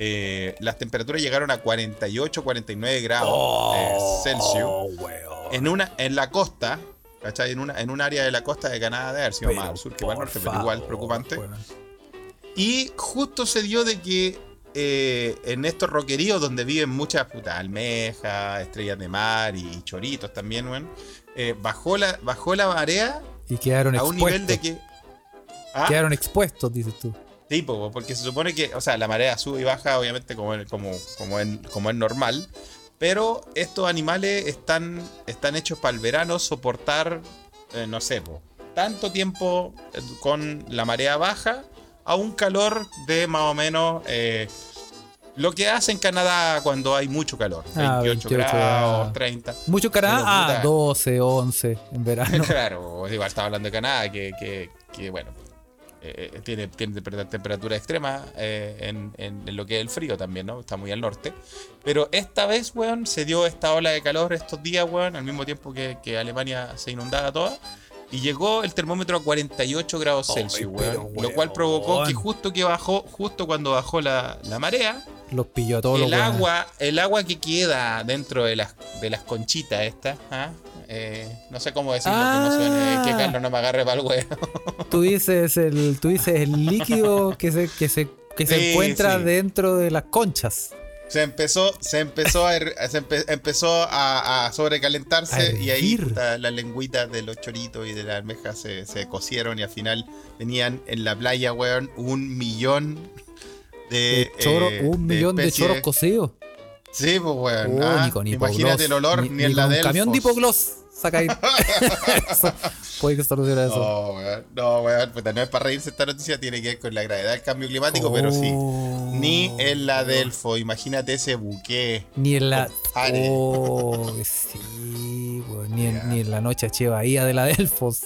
Eh, las temperaturas llegaron a 48, 49 grados eh, Celsius. Oh. En, una, en la costa, ¿cachai? En, una, en un área de la costa de Canadá, de haber sido más al sur que más al por norte, pero igual preocupante. Y justo se dio de que eh, en estos roqueríos donde viven muchas putas almejas, estrellas de mar y choritos también, weón, eh, bajó, la, bajó la marea Y quedaron a un expuestos. nivel de que. Ah, Quedaron expuestos, dices tú. Tipo, porque se supone que, o sea, la marea sube y baja, obviamente, como, como, como, en- como es normal. Pero estos animales están, están hechos para el verano soportar, eh, no sé, po, tanto tiempo eh, con la marea baja a un calor de más o menos eh, lo que hace en Canadá cuando hay mucho calor. Ah, 28, 28 grados, grados. 30. Mucho Canadá, ah, puta. 12, 11 en verano. Claro, igual estaba hablando de Canadá, que, que, que, bueno, eh, eh, tiene, tiene temper- temperatura extrema eh, en- en lo que es el frío también, ¿no? Está muy al norte. Pero esta vez, weón, se dio esta ola de calor estos días, weón, al mismo tiempo que, que Alemania se inundaba toda. Y llegó el termómetro a 48 grados Celsius, pero, weón. Lo cual provocó weón. que justo que bajó, justo cuando bajó la, la marea, Los pilló a todos el los agua, el agua que queda dentro de las, de las conchitas estas, ¿ah? Eh, no sé cómo decirlo, que no suene, Ah. que Carlos no me agarre para el huevo. Tú dices el, tú dices el líquido que se, que se, que se encuentra sí. dentro de las conchas. Se empezó, se empezó a, se empe- empezó a, a sobrecalentarse A y ahí las lengüitas de los choritos y de la almeja se, se cocieron y al final tenían en la playa, weón, un millón de, De choro, eh, un millón de choros cocidos. Sí, pues weón. Oh, ah, ni imagínate el olor, ni, en la con un del camión de hipogloss. Eso, Puede que solucione eso. No, weón, no, weón, puta, no es para reírse esta noticia, tiene que ver con la gravedad del cambio climático, pero sí. Oh. Ni en la Delfo, imagínate ese buque. Ni en la. Compadre. Oh, sí, weón, ni, en, Ya. ni en la noche Che Bahía de la Delfos.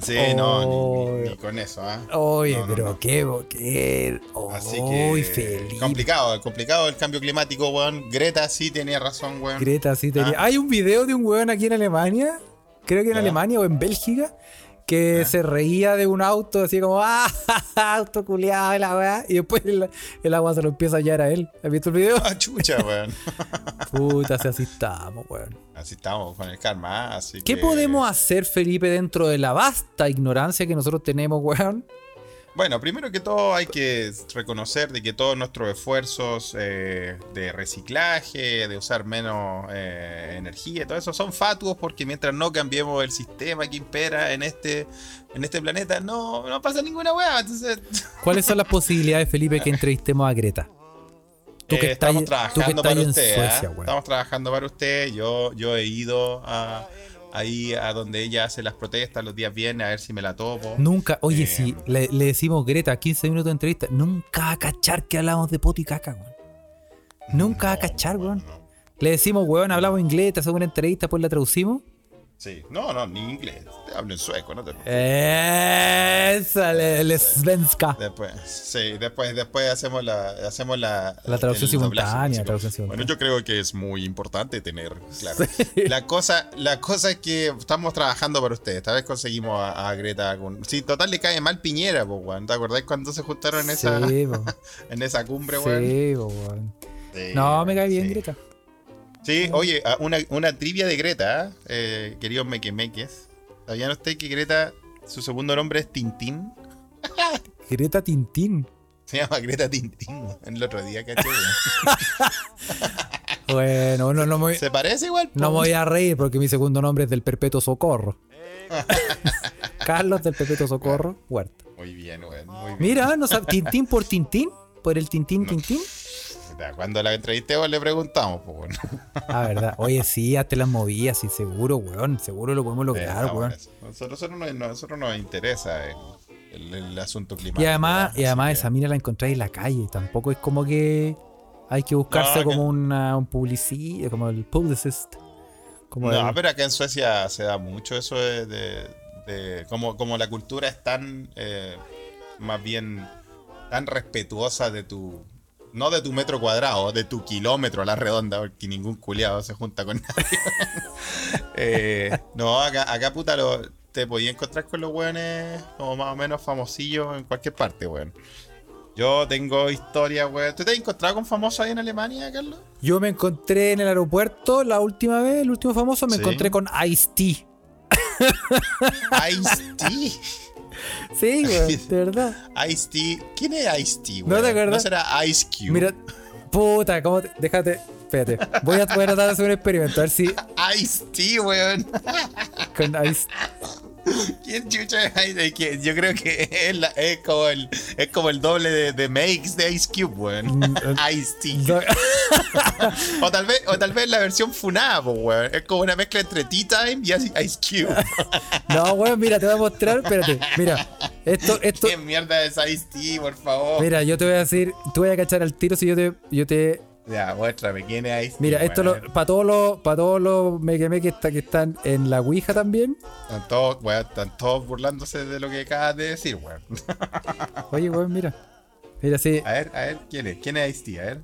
Sí, no, Oh. ni, ni- ni con eso, ¿ah? Oye, No, no, pero no. qué, qué. Así Uy, que feliz. complicado, complicado el cambio climático, weón. Greta sí tenía razón, weón. Greta sí tenía. Ah. Hay un video de un weón aquí en Alemania, creo que en Ya. Alemania o en Bélgica, que Ya. se reía de un auto así como, ah, auto culiado la weá, y después el, el agua se lo empieza a hallar a él. ¿Has visto el video? Ah, chucha, weón. Puta, si así estamos, weón. Así estamos con el karma, ¿ah? así ¿Qué que- podemos hacer, Felipe, dentro de la vasta ignorancia que nosotros tenemos, weón? Bueno, primero que todo hay que reconocer de que todos nuestros esfuerzos eh, de reciclaje, de usar menos eh, energía, todo eso son fatuos porque mientras no cambiemos el sistema que impera en este, en este planeta, no, no pasa ninguna weá. Entonces, ¿Cuáles son las posibilidades, Felipe, que entrevistemos a Greta? Tú que eh, estamos tú que trabajando para usted. Suecia, ¿ah? Estamos trabajando para usted. Yo, yo he ido a, ahí a donde ella hace las protestas los días viernes a ver si me la topo. Nunca, oye, Eh, si le, le decimos Greta 15 minutos de entrevista, nunca va a cachar que hablamos de poto y caca, weón. Nunca va a cachar, weón. Le decimos, weón, hablamos inglés, te hacemos una entrevista, pues la traducimos. Sí, no, no, ni inglés. Te hablo en sueco, no te Esa, le, svenska. Después, sí, después, después hacemos la, hacemos la, La traducción simultánea, Bueno, yo creo que es muy importante tener, claro. La cosa, la cosa es que estamos trabajando para ustedes. Esta vez conseguimos a, a Greta con. Sí, total le cae mal Piñera, weón. ¿Te acordás cuando se juntaron en esa, Sí, po. en esa cumbre, weón? Sí, po, weón. Sí, No, me cae bien. Greta. Sí, oye, a- una, una trivia de Greta, eh, queridos mequemeques. ¿Sabían ustedes que Greta, su segundo nombre es Tintín? Greta Tintín. Se llama Greta Tintín. El otro día, caché. Bueno, no, no, me, Se parece igual. no me voy a reír porque mi segundo nombre es del Perpetuo Socorro. Carlos del Perpetuo Socorro, Huerta. Muy bien, weón. Muy bien. Mira, no Tintín por Tintín, por el Tintín No. Tintín. Cuando la entrevistemos le preguntamos, pues bueno. Ah, verdad. Oye, sí, hazte las movidas, sí, seguro, weón. Seguro lo podemos lograr, weón. Nosotros, nosotros, nos, nosotros nos interesa el, el- el asunto climático. Y además, y además esa mina la encontráis en la calle. Tampoco es como que hay que buscarse No, como que- una, un publicista, como el publicist. Como No, el- pero acá en Suecia se da mucho eso de. de- de- como, como la cultura es tan. eh, más bien. tan respetuosa de tu. No de tu metro cuadrado, de tu kilómetro a la redonda, porque ningún culiado se junta con nadie. Eh, no, acá, acá puta, lo, te podías encontrar con los weones como más o menos famosillos en cualquier parte, weón. Yo tengo historia, weón. ¿Tú te has encontrado con famosos ahí en Alemania, Carlos? Yo me encontré en el aeropuerto la última vez, el último famoso, me Sí. encontré con Ice-T. Ice-T. Sí, güey, de verdad. Ice-T. ¿Quién es Ice-T, ¿No te acuerdas? ¿No será Ice Cube? Mira, puta, ¿cómo te- Déjate, espérate. Voy a, voy a tratar de hacer un experimento, a ver si Ice-T, weón. con Ice. ¿Quién chucha es Ice Yo creo que es, la- es como, el, es como el doble de, de Makes de Ice Cube, weón. Mm, eh, Ice-T. no- O tal vez, o tal vez la versión funada, po, weón. Es como una mezcla entre Tea Time y Ice Ice Cube. No, weón, mira, te voy a mostrar, espérate. Mira, esto, esto, ¿Qué mierda es Ice-T, por favor? mira, yo te voy a decir, tú voy a cachar al tiro si yo te, yo te, Ya, muéstrame quién es Ice-T. mira, esto lo, para todos los, para todos los mequeme que, está, que están en la Ouija también. Están todos, weón, están todos burlándose de lo que acabas de decir, weón. Oye, weón, mira. Mira, sí. A ver, a ver, ¿quién es? ¿Quién es Ice-T? A ver.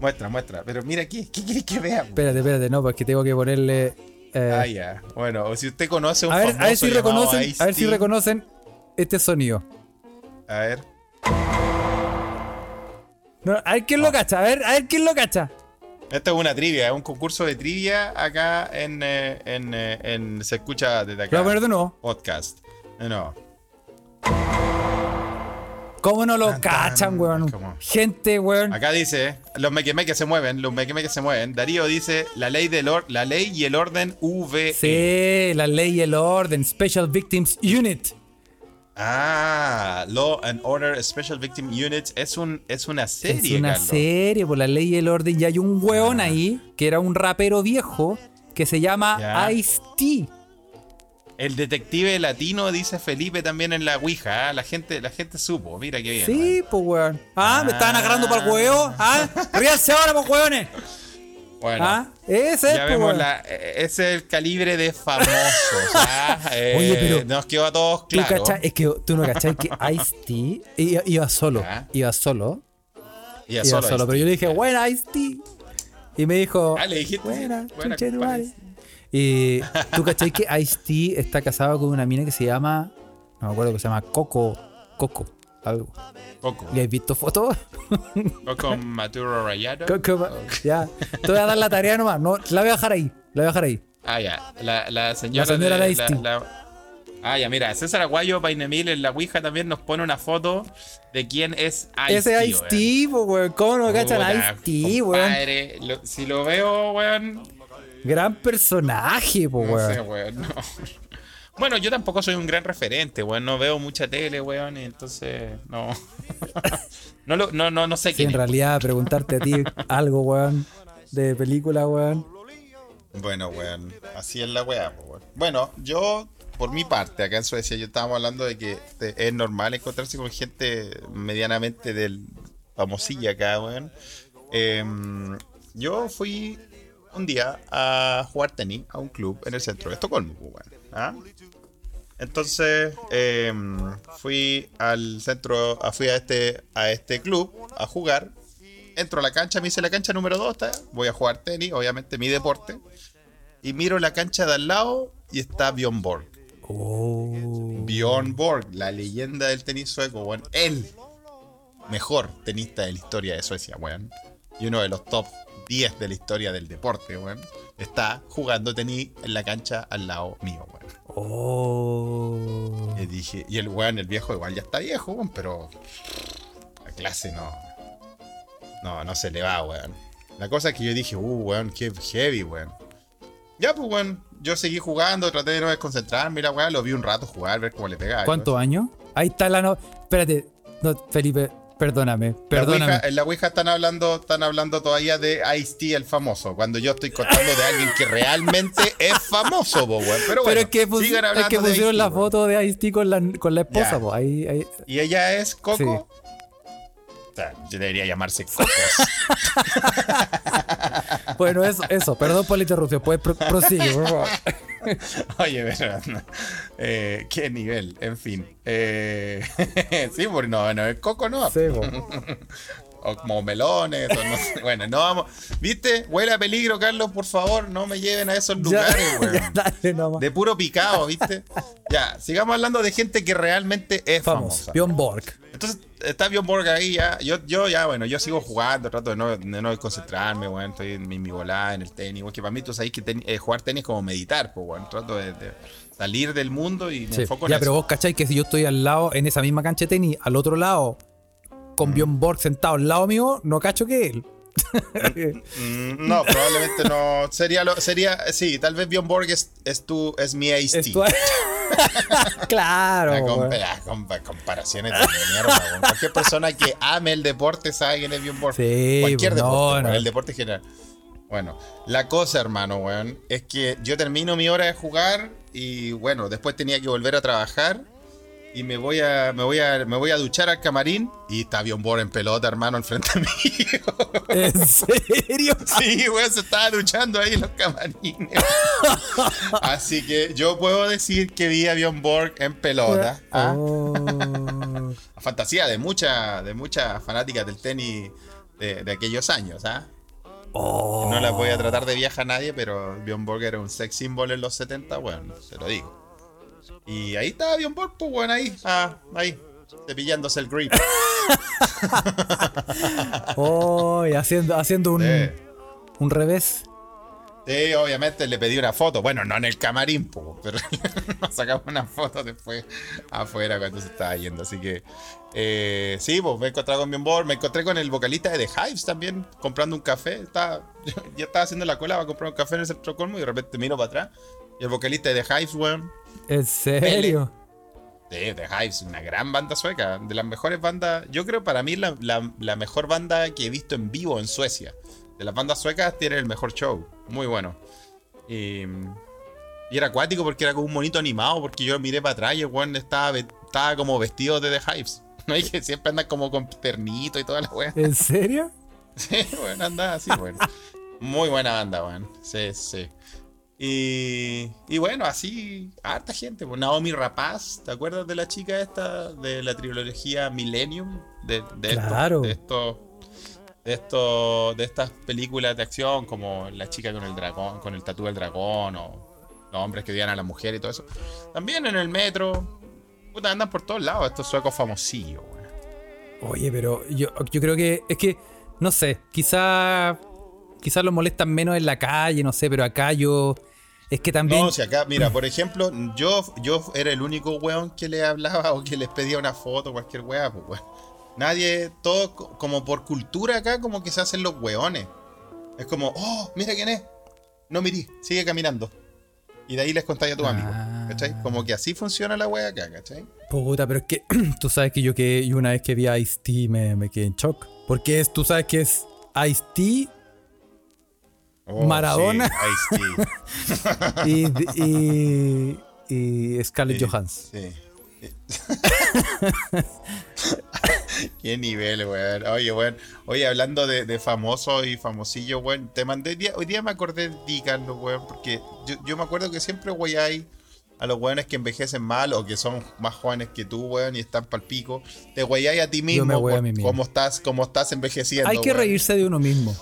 Muestra, muestra. Pero mira aquí, ¿qué quieres que vea? Espérate, espérate, no, porque tengo que ponerle. eh, Ah, ya. Bueno, o si usted conoce un a ver, a ver si reconocen, a ver si reconocen este sonido. A ver. No, a ver quién lo cacha, a ver, a ver quién lo cacha. Esto es una trivia, es un concurso de trivia acá en, eh, en, eh, en Se Escucha desde Lo acá. poner de nuevo. Podcast. No. ¿Cómo no lo Tan, cachan, weón? ¿cómo? Gente, weón. Acá dice, los mequemeques se mueven, los mequemeques se mueven. Darío dice, la ley, del or- la ley y el orden VE. Sí, la ley y el orden. Special Victims Unit. Ah, Law and Order Special Victim Units es, un, es una serie, es una Carlos. serie por la ley y el orden. Y hay un weón ahí que era un rapero viejo que se llama. Ice-T. El detective latino, dice Felipe también en la Ouija. ah, La, gente, la gente supo, mira qué bien. Sí, pues weón. Ah, me estaban agarrando para el huevo. Ah, ríanse ahora, pues weones. Bueno, Ah, ese es, ya pues, vemos weón. la, eh, ese es el calibre de famosos. ¿ah? Eh, Oye, pero Nos quedó a todos claro. es que tú no cachai que Ice-T iba, iba solo. Iba solo. Iba solo Pero yo le dije, buena Ice-T. Y me dijo, Ah, le dijiste. buena, Buena. Y tú cachai que Ice-T está casado con una mina que se llama, no me acuerdo que se llama Coco. Coco. Algo. Coco. ¿Y has visto fotos? Coco Maturo Rayado. Coco. Ya. Te voy a dar la tarea nomás. No, la voy a dejar ahí. La voy a dejar ahí. Ah, ya. La, la señora. La señora de, Ice-T. la- Ah, ya, mira. César Aguayo Painemil en la Ouija también nos pone una foto de quién es Ice-T. Ese Ice-T, po, weón. ¿Cómo no cachan Puta, Ice-T, weón? si lo veo, weón. Gran personaje, po, No weón. sé, weón. no. Bueno, yo tampoco soy un gran referente, weón. No veo mucha tele, weón. Y entonces, no. no, lo- no, no, no sé Sí, quién en es. realidad, preguntarte a ti algo, weón, de película, weón. Bueno, weón, así es la weá, weón. Bueno, yo, por mi parte, acá en Suecia, yo estábamos hablando de que es normal encontrarse con gente medianamente del famosilla acá, weón. Em, yo fui un día a jugar tenis a un club en el centro de Estocolmo, weón. ¿Ah? Entonces, em, fui al centro, a- fui a este, a este club a jugar. Entro a la cancha, me hice la cancha número 2, voy a jugar tenis, obviamente mi deporte. Y miro la cancha de al lado y está Bjorn Borg. Oh. Bjorn Borg, la leyenda del tenis sueco, weón. Él, mejor tenista de la historia de Suecia, weón. Y uno de los top 10 de la historia del deporte, weón. Está jugando tenis en la cancha al lado mío, weón. Oh. Y dije, y el weón, el viejo, igual ya está viejo, weón, pero la clase no. No, no se le va, weón. La cosa es que yo dije, uh, weón, qué heavy, weón. Ya, pues, weón, yo seguí jugando, traté de no desconcentrarme, la weón, lo vi un rato jugar, ver cómo le pegaba. ¿Cuántos años? Ahí está la no. Espérate, no, Felipe, Perdóname, La perdóname. Ouija- en la Ouija están hablando, están hablando todavía de Ice-T, el famoso, cuando yo estoy contando de alguien que realmente es famoso, po, weón. Pero bueno, Pero es que, pus- es que pusieron la foto de Ice-T con la, con la esposa, po. Ahí, ahí. Y ella es Coco. O sea, debería llamarse Cocos. Bueno, eso, eso. Perdón por la interrupción. Puedes pro- prosigue, por favor. Oye, pero. Eh, qué nivel, en fin. Eh, sí, porque no, no es Coco, no. Sí, po. O como melones, o no sé. Bueno, no vamos. ¿Viste? Huele a peligro, Carlos, por favor, no me lleven a esos lugares, weón. De puro picado, ¿viste? Ya, sigamos hablando de gente que realmente es Vamos, famosa. Bjorn Borg. Entonces, está Bjorn Borg ahí ya. Yo, yo ya, bueno, yo sigo jugando, trato de no, de no concentrarme, weón. Estoy en mi, mi volada, en el tenis, weón. Que para mí tú sabes que ten- eh, jugar tenis es como meditar, pues, weón. Trato de, de salir del mundo y me Sí. enfoco en Ya, eso. pero vos cacháis que si yo estoy al lado, en esa misma cancha de tenis, al otro lado, con Bjorn Borg sentado al lado mío, no cacho que él. Mm, no, probablemente no. Sería, lo, sería, sí, tal vez Bjorn Borg es, es tu, es mi tu- claro. Weón. compa- compa- comparaciones de mierda. Cualquier persona que ame el deporte sabe quién es Bjorn Borg. Sí, Cualquier no, deporte, no. el deporte en general. Bueno, la cosa, hermano, weón, es que yo termino mi hora de jugar y bueno, después tenía que volver a trabajar y me voy a, me voy a, me voy a duchar al camarín y está Bjorn Borg en pelota, hermano, al frente mío. ¿En serio? Sí, weón, se estaba duchando ahí en los camarines. Así que yo puedo decir que vi a Bjorn Borg en pelota. ¿ah? Oh. Fantasía de muchas de muchas fanáticas del tenis de, de aquellos años. ¿ah? Oh. No la voy a tratar de vieja a nadie, pero Bjorn Borg era un sex symbol en los 70, bueno, se lo digo. Y ahí estaba Bjorn Borg, pues bueno, ahí, ah, ahí, cepillándose el grip. Oh, y haciendo, haciendo un, Sí. un revés. Sí, obviamente le pedí una foto. Bueno, no en el camarín, po, pero nos sacamos una foto después afuera cuando se estaba yendo. Así que, eh, sí, pues me encontré con Borg, me encontré con el vocalista de The Hives también, comprando un café. Estaba, yo, yo estaba haciendo la cola para comprar un café en el centro colmo y de repente miro para atrás. Y el vocalista de The Hives, weón. ¿En serio? Sí, The Hives, una gran banda sueca. De las mejores bandas, yo creo para mí la, la- la mejor banda que he visto en vivo en Suecia. De las bandas suecas tiene el mejor show. Muy bueno. Y, y era acuático porque era como un monito animado. Porque yo miré para atrás y el weón estaba, estaba como vestido de The Hives. No hay que siempre andan como con ternito y toda la weá. ¿En serio? Sí, bueno, anda así, bueno. Muy buena banda, weón. Sí, sí. Y, y bueno, así, harta gente. Pues Naomi Rapaz, ¿te acuerdas de la chica esta de la trilogía Millennium? De, de estos- Claro. de estos. De estos. De estas películas de acción como La chica con el dragón, con el tatú del dragón, o los hombres que odian a la mujer y todo eso. También en el metro. Puta, andan por todos lados estos suecos famosillos, weón. Oye, pero yo, yo creo que es que, no sé, quizá, quizá los molestan menos en la calle, no sé, pero acá yo, es que también... No, si acá, mira, por ejemplo, yo, yo era el único weón que le hablaba o que les pedía una foto, cualquier weá, pues weón. Nadie, todo co- como por cultura acá, como que se hacen los weones. Es como, oh, mira quién es. No mirí, sigue caminando. Y de ahí les contáis a tu amigo. Ah. ¿Cachai? Como que así funciona la weá acá, ¿cachai? Puta, pero es que tú sabes que yo que una vez que vi a Ice-T me, me quedé en shock. Porque es, tú sabes que es Ice-T Oh, Maradona. sí, y, y, y Scarlett Sí, Johansson. Sí. Qué nivel, weón. Oye, weón. Oye, hablando de, de famosos y famosillos, weón. Te mandé. día- hoy día me acordé de ti, Carlos, weón. Porque yo, yo me acuerdo que siempre, weón, hay a los weones que envejecen mal o que son más jóvenes que tú, weón, y están pal pico. Te weyáis a ti mismo. me weo a por mí mismo. Cómo estás, cómo estás envejeciendo. Hay que weón. reírse de uno mismo.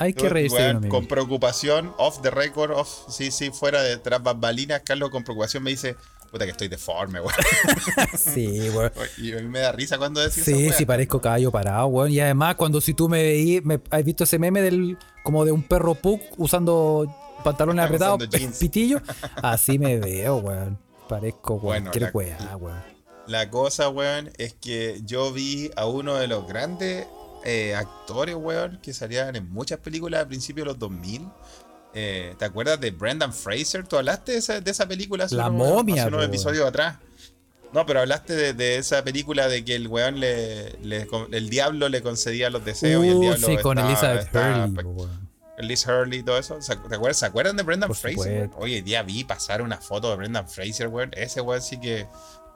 Hay que mismo. Con preocupación, off the record, off, sí, sí, fuera de tras bambalinas, Carlos con preocupación me dice, puta que estoy deforme, weón. Sí, weón. Y a mí me da risa cuando decís Sí, esa sí, parezco caballo parado, weón. Y además, cuando si tú me veís, me, ¿has visto ese meme del como de un perro pug usando pantalones apretados, pitillo? Así me veo, weón. Parezco Bueno, cualquier weá, weón. La cosa, weón, es que yo vi a uno de los grandes eh, actores, weón, que salían en muchas películas a principios de los 2000. Eh, ¿Te acuerdas de Brendan Fraser? ¿Tú hablaste de esa, de esa película hace La unos- momia, hace unos episodios atrás? No, pero hablaste de, de esa película de que el weón le, le- el diablo le concedía los deseos y el Uh, diablo sí, con estaba- Elizabeth estaba- Hurley. Liz Hurley y todo eso. ¿Se, ¿te acuerdas, ¿Se acuerdan de Brendan Por Fraser? supuesto. Hoy en día vi pasar una foto de Brendan Fraser, weón. Ese weón sí que,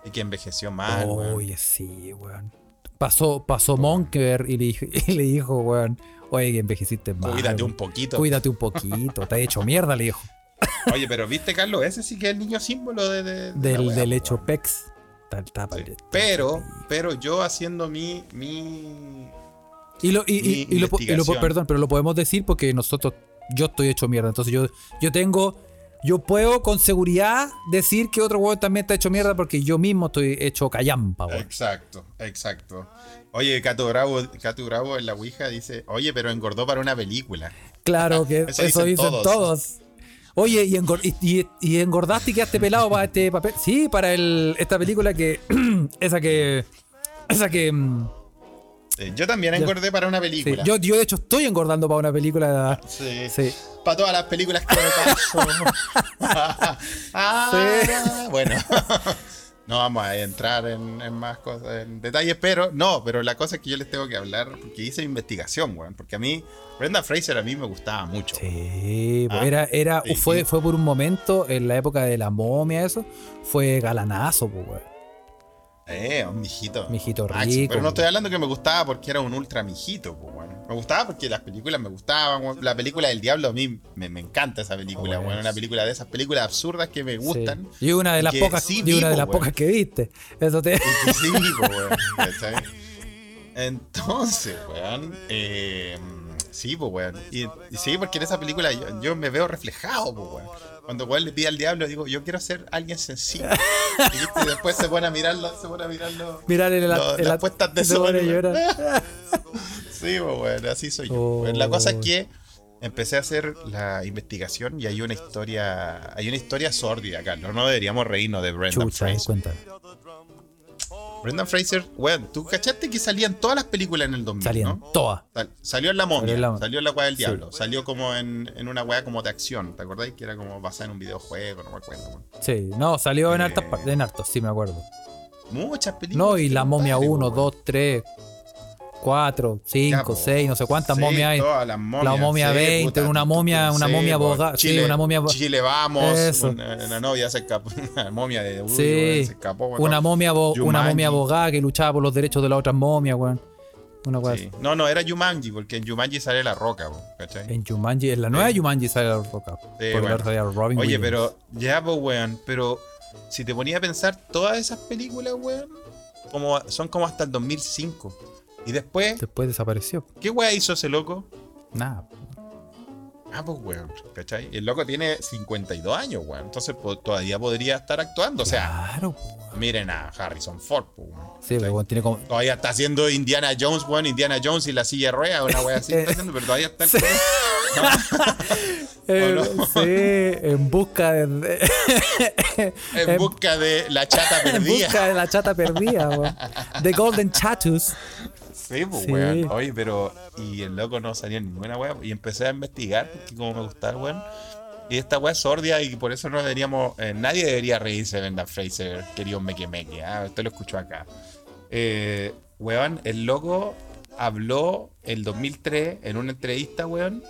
sí que envejeció mal. Oye, sí, weón. Pasó, pasó Monker y le, dijo- y le dijo, weón, oye, que envejeciste mal. Cuídate un poquito. Cuídate un poquito, te has hecho mierda, le dijo. Oye, pero viste, Carlos, ese sí que es el niño símbolo de, de- de la Del, weá, del po, hecho. PEX. Tal, Sí. tal, Pero, pero yo haciendo mi, mi Y lo, y, y- y lo, lo perdón, pero lo podemos decir porque nosotros, yo estoy hecho mierda. Entonces yo, yo tengo, yo puedo con seguridad decir que otro weón también está hecho mierda porque yo mismo estoy hecho callampa, weón. Exacto, exacto. Oye, Cato Bravo, Cato Bravo en la Ouija dice, oye, pero engordó para una película. Claro que Eso eso, dicen dicen todos. todos. Oye, ¿y, engor- y- y- y engordaste y quedaste pelado para este papel? Sí, para el, esta película que. esa que. Esa que. Eh, yo también engordé para una sí. película. Yo, yo, de hecho, estoy engordando para una película. Sí. Sí. Para todas las películas que me paso. Ah, Bueno. No vamos a entrar en, en más cosas, en detalles, pero no, pero la cosa es que yo les tengo que hablar, porque hice investigación, weón. Porque a mí, Brenda Fraser a mí me gustaba mucho. Sí, Ah, era, era, sí, fue, fue por un momento, en la época de la momia, eso, fue galanazo, weón. Eh, un mijito. Mijito rico, Pero no estoy hablando que me gustaba porque era un ultra mijito, pues, bueno. Me gustaba porque las películas me gustaban. La película del diablo a mí me, me encanta esa película, Oh, weón. es. Una película de esas películas absurdas que me gustan. Sí. Y una de las pocas, sí y una de vivo, las pocas que viste. Eso te. Y que sí, weón, ¿cachai? Entonces, weón. eh, sí, pues, weón. Y, y sí, porque en esa película yo, yo me veo reflejado, pues, weón. Cuando weón le pide al diablo, digo, yo quiero ser alguien sencillo. y, después se pone a mirarlo, se pone a mirarlo. Mirarle la, Lo- en las la- puestas de sol. Sí, pues, bueno, así soy yo. Oh. La cosa es que empecé a hacer la investigación y hay una historia, hay una historia sórdida, Carlos. No deberíamos reírnos de Brendan Fraser. Brendan Fraser, bueno, tú cachaste que salían todas las películas en el 2000, Salían ¿no? todas. Sal- salió en La Momia, Salió en La- salió en La Weá del Sí. Diablo, salió como en, en una weá como de acción, ¿te acordáis? Que era como basada en un videojuego, no me acuerdo. weón. Sí, no, salió en Eh. hartas en hartos, sí me acuerdo. Muchas películas. No, y la momia brutales, 1, weón. 2, 3, 4, Ya, 5, po. 6, no sé cuántas Sí, momias hay. todas las momias, La momia sí, 20, puta, una momia, una sí, momia abogada. Sí, Chile, una momia. Chile vamos, Eso. una, una novia se escapó, una momia de weón, se escapó. weón, una momia, abo- una momia abogada que luchaba por los derechos de las otras momias, weón. Una. No, no, era Jumanji, porque en Jumanji sale la roca, po, ¿cachai? En Jumanji, en la nueva Sí. Jumanji sale la roca. Porque bueno. Robin Oye, Williams. pero, ya, pues, weón, pero si te ponía a pensar, todas esas películas, weón, como, son como hasta el 2005. Y después, Después desapareció. ¿qué weón hizo ese loco? Nada. Ah, pues, weón, ¿cachai? El loco tiene 52 años, weón. Entonces, todavía podría estar actuando. O sea, Claro, weón. miren a Harrison Ford, weón. Sí, pero weón, tiene como. Todavía está haciendo Indiana Jones, weón, Indiana Jones y la silla de ruedas, una wea así está haciendo, pero todavía está el Sí. Eh, no? Sí, en busca de. en busca de la chata en perdida. busca de la chata perdida, weón. The Golden Chatus. Sí, pues, Sí. weón. Oye, pero. Y el loco no salía en ninguna wea. Y empecé a investigar, porque como me gustaba, weón. Y esta wea es sordia y por eso no deberíamos. eh, nadie debería reírse de Brendan Fraser, querido Meque Meque. Ah, usted lo escuchó acá. Eh, weón, el loco habló el 2003 en una entrevista, weón.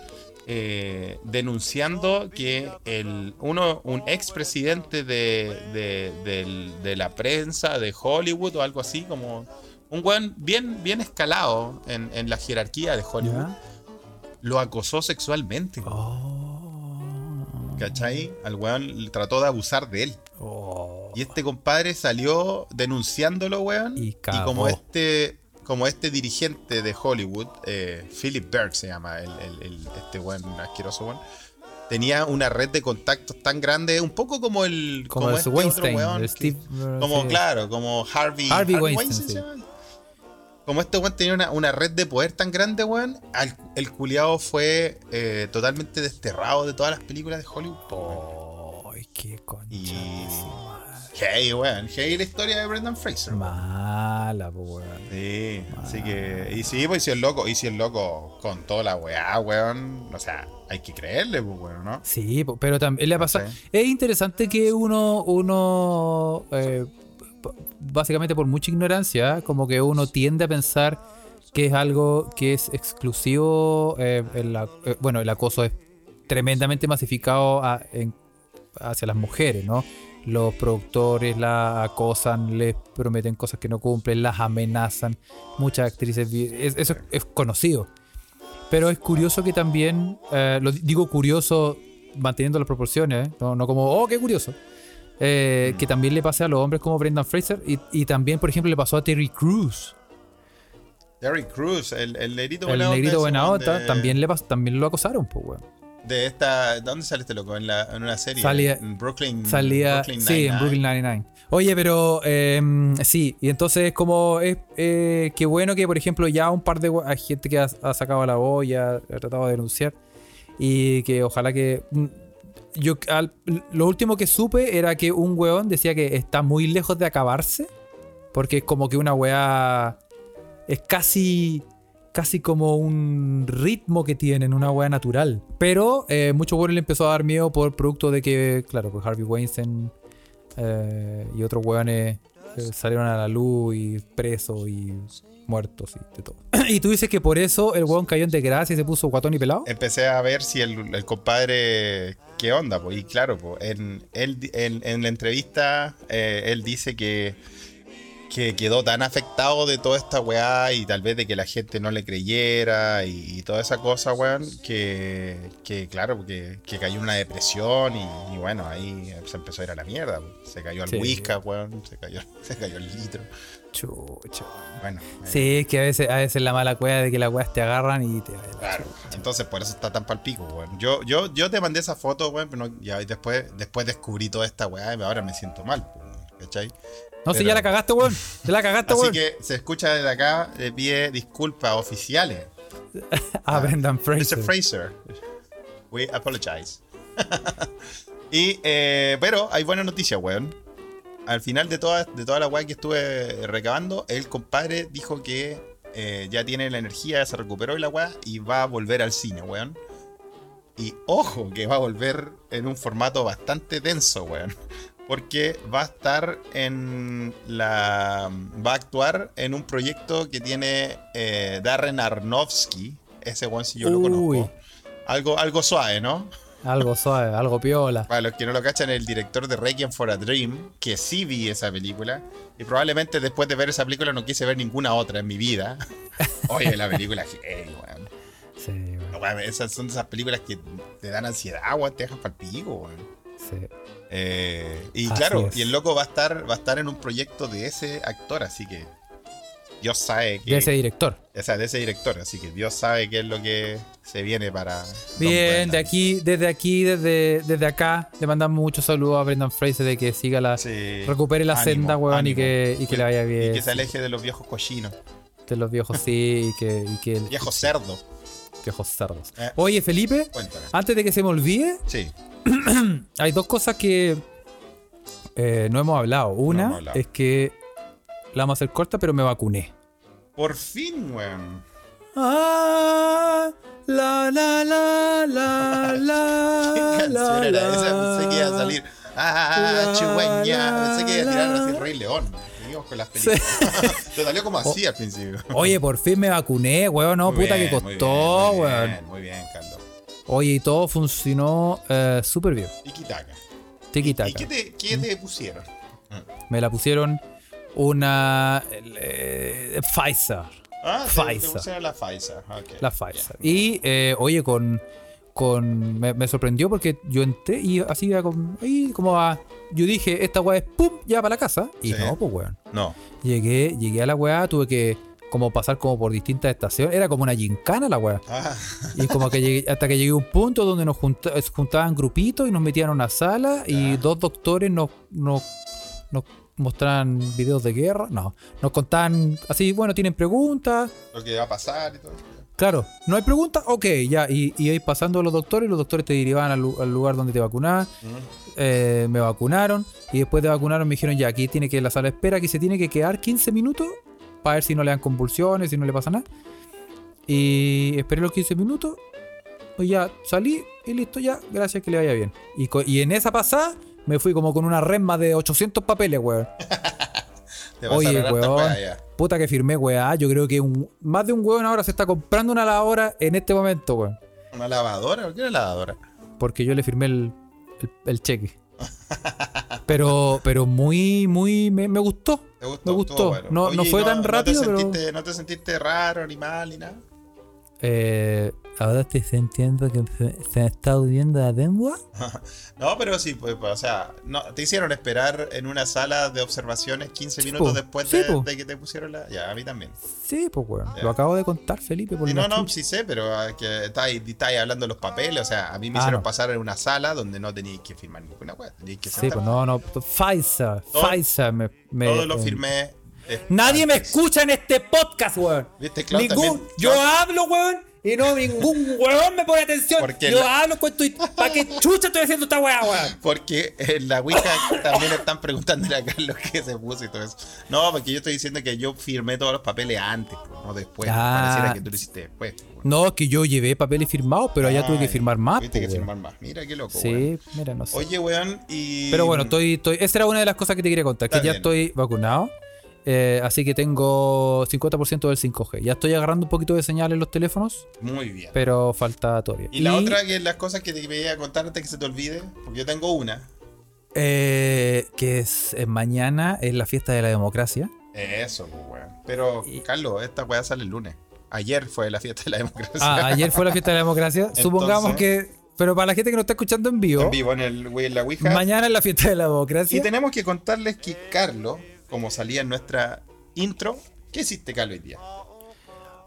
eh, denunciando que el uno un expresidente de, de, del- de la prensa de Hollywood o algo así como un weón bien, bien escalado en, en la jerarquía de Hollywood ¿Ya? lo acosó sexualmente. Oh. ¿Cachai? Al weón le trató de abusar de él. Oh. Y este compadre salió denunciándolo, weón. Y como este como este dirigente de Hollywood, eh, Philip Berg se llama, el, el- el- este weón asqueroso weón, tenía una red de contactos tan grande, un poco como el Como el este Weinstein, otro weón el que- Steve. uh, como sí. claro, como Harvey, Harvey Weinstein. Como este weón tenía una, una red de poder tan grande, weón, al- el culiado fue eh, totalmente desterrado de todas las películas de Hollywood. Ay, qué concha. Y-. Hey, weón, hey la historia de Brendan Fraser. Mala, weón. Sí, así que. Y sí, pues y si el loco, y si el loco con toda la weá, weón. O sea, hay que creerle, pues, weón, ¿no? Sí, pero también le ha pasado. Es interesante que uno, uno eh, básicamente por mucha ignorancia, como que uno tiende a pensar que es algo que es exclusivo. eh, eh, bueno, el acoso es tremendamente masificado hacia las mujeres, ¿no? Los productores la acosan, les prometen cosas que no cumplen, las amenazan. Muchas actrices. es- eso es, conocido. Pero es curioso que también. eh, lo di- digo curioso manteniendo las proporciones, no como, oh, qué curioso. Eh, Que también le pase a los hombres como Brendan Fraser. Y, y también, por ejemplo, le pasó a Terry Crews. Terry Cruz, el, el negrito El buena onda negrito buena onda. de- También, le también lo acosaron, pues, weón. De esta. ¿Dónde sale este loco? En, la, en una serie. Salía- en Brooklyn. Salía, Brooklyn sí, en. Brooklyn 99. Oye, pero eh, sí, y entonces como es eh, qué bueno que por ejemplo ya un par de hay gente que ha, ha sacado la voz, ya ha tratado de denunciar y que ojalá que mm, yo al- lo último que supe era que un weón decía que está muy lejos de acabarse porque es como que una weá es casi casi como un ritmo que tienen, una weá natural. Pero eh, mucho le empezó a dar miedo por producto de que, claro, pues Harvey Weinstein eh, y otros weones salieron a la luz y presos y muertos y de todo. y tú dices que por eso el weón cayó en desgracia y se puso guatón y pelado. Empecé a ver si el, el compadre. ¿Qué onda? Pues, y claro, pues, en, él, en, la entrevista, eh, él dice que. Que quedó tan afectado de toda esta weá y tal vez de que la gente no le creyera y, y toda esa cosa, weón, que, que claro, que, que cayó en una depresión y, y bueno, ahí se empezó a ir a la mierda. Se cayó al Sí. whisky, weón, se cayó, se cayó el litro. Chucha. Bueno, eh, Sí, es que a veces, a veces la mala cueva de que las weas te agarran y te Claro, chucha. entonces por eso está tan palpico, weón. Yo, yo, yo te mandé esa foto, weón, pero no- ya después, después descubrí toda esta weá y ahora me siento mal, weón, ¿cachai? No, si Pero- ya la cagaste, weón. Ya la cagaste, Así weón. que se escucha desde acá, le pide disculpas oficiales. Ah, Brendan Mr. Fraser. Fraser, we apologize. y, eh, pero hay buena noticia, weón. Al final de toda, de toda la weá que estuve recabando, el compadre dijo que eh, ya tiene la energía, se recuperó y la weá y va a volver al cine, weón. Y ojo, que va a volver en un formato bastante denso, weón. Porque va a estar en la. Va a actuar en un proyecto que tiene eh, Darren Aronofsky. Ese weón si yo lo conozco. Algo, algo suave, ¿no? Algo suave, algo piola. Para los que no lo cachan, el director de Requiem for a Dream, que sí vi esa película, y probablemente después de ver esa película no quise ver ninguna otra en mi vida. Oye, la película, hey, weón. Sí, weón. No, weón, Esas son esas películas que te dan ansiedad, weón, te dejan pa'l pico, weón. Sí. Eh, y Así claro, es. y el loco va a estar, va a estar en un proyecto de ese actor, así que Dios sabe que. De ese director. o sea, de ese director, así que Dios sabe qué es lo que se viene para. Bien, de aquí, desde aquí, desde, desde acá, le mandamos muchos saludos a Brendan Fraser de que siga la. Sí. Recupere la Ánimo, senda, weón, y que, y que le vaya bien. Y que se aleje de los viejos cochinos, De los viejos sí, y que, y que viejos cerdos. Viejos cerdos. Eh. Oye, Felipe, Cuéntame. antes de que se me olvide, Sí. hay dos cosas que eh, no hemos hablado. Una hemos hablado. es que la vamos a hacer corta, pero me vacuné. Por fin, weón. Ah, la la la la la ¿Qué canción era esa? Pensé que iba a salir. Ah, La. Pensé que iba a tirar así Rey León. Seguimos con las películas. Te salió como así al principio. Oye, por fin me vacuné, weón. No, Muy puta bien, que muy costó, bien, muy weón. bien, Muy bien, Carlos. Oye, y todo funcionó eh, súper bien. Tiki-taka. Tiki ¿Y taka. qué te, qué te pusieron? Me la pusieron una eh, Pfizer. Ah, te- te, Pfizer. pusieron la Pfizer. ok. La Pfizer. Y eh, oye, con. con me, me sorprendió porque yo entré y así iba con. Ahí como a. Yo dije, esta weá es pum, ya para la casa. Y Sí. no, pues weón. No. Llegué, llegué a la weá, tuve que como pasar como por distintas estaciones. Era como una gincana la weá. Ah, Y como que llegué, hasta que llegué a un punto donde nos junta- juntaban grupitos y nos metían a una sala y dos doctores nos, nos, nos mostraban videos de guerra. No, nos contaban así, bueno, tienen preguntas. lo que va a pasar y todo. Claro, no hay preguntas, ok, ya. Y, y ahí pasando los doctores, los doctores te derivaban al, lu- al lugar donde te vacunaban. Mm. Eh, me vacunaron y después de vacunaron me dijeron ya, aquí tiene que la sala de espera, aquí se tiene que quedar 15 minutos para ver si no le dan convulsiones, si no le pasa nada. Y esperé los 15 minutos, pues ya salí y listo, ya, gracias, que le vaya bien. Y, y en esa pasada me fui como con una resma de 800 papeles, weón. Te Oye, weón. Puta que firmé, weá. Yo creo que un, más de un weón ahora se está comprando una lavadora en este momento, weón. ¿Una lavadora? ¿Por qué una lavadora? Porque yo le firmé el, el, el cheque. Pero, pero muy, muy. Me, me gustó. Me gustó. bueno. No, no fue tan te rápido, pero. ¿No te sentiste raro, ni mal, ni nada? Eh, ahora estoy sintiendo que se, me está huyendo la lengua. No, pero sí, pues, pues, o sea, no, te hicieron esperar en una sala de observaciones 15 Sí, minutos po. después Sí, de, de que te pusieron la. Ya, a mí también. Sí, pues, weón. Ya. Lo acabo de contar, Felipe. Por Sí, no, no, chucha. sí sé, pero que estáis estáis hablando de los papeles. O sea, a mí me Ah, hicieron no. pasar en una sala donde no teníais que firmar ninguna. Teníais que Sí, pues no, no. Pfizer. Todo- Pfizer me. me- Todo lo eh, firmé. Nadie me escucha en este podcast, weón. Ningún, también- yo hablo, weón, y no ningún weón me pone atención. Porque yo la- hablo, cuento y. ¿Para qué chucha estoy haciendo esta weá, weón? Porque en la Ouija también están preguntándole a Carlos qué se puso y todo eso. No, porque yo estoy diciendo que yo firmé todos los papeles antes, no después. Ah. Pareciera que tú lo hiciste después. No, es que yo llevé papeles firmados, pero allá tuve que firmar más. Tuviste que weón. firmar más. Mira qué loco, Sí, weón. mira, no sé. Oye, weón, y. Pero bueno, estoy, estoy, esa era una de las cosas que te quería contar, que ya estoy vacunado. Eh, así que tengo 50% del 5G. Ya estoy agarrando un poquito de señal en los teléfonos, Muy bien. pero falta todavía. Y, la otra, que es las cosas que te quería contar antes que se te olvide, porque yo tengo una. eh, que es eh, mañana, es la fiesta de la democracia. Eso, pues, weón. Pero, Y- Carlos, esta weá sale el lunes. Ayer fue la fiesta de la democracia. Ah, ayer fue la fiesta de la democracia. Supongamos Entonces- que. Pero para la gente que nos está escuchando en vivo, en vivo en, el, en la Ouija. mañana es la fiesta de la Y democracia. tenemos que contarles que Carlos, como salía en nuestra intro, ¿qué hiciste, Carlos, hoy día?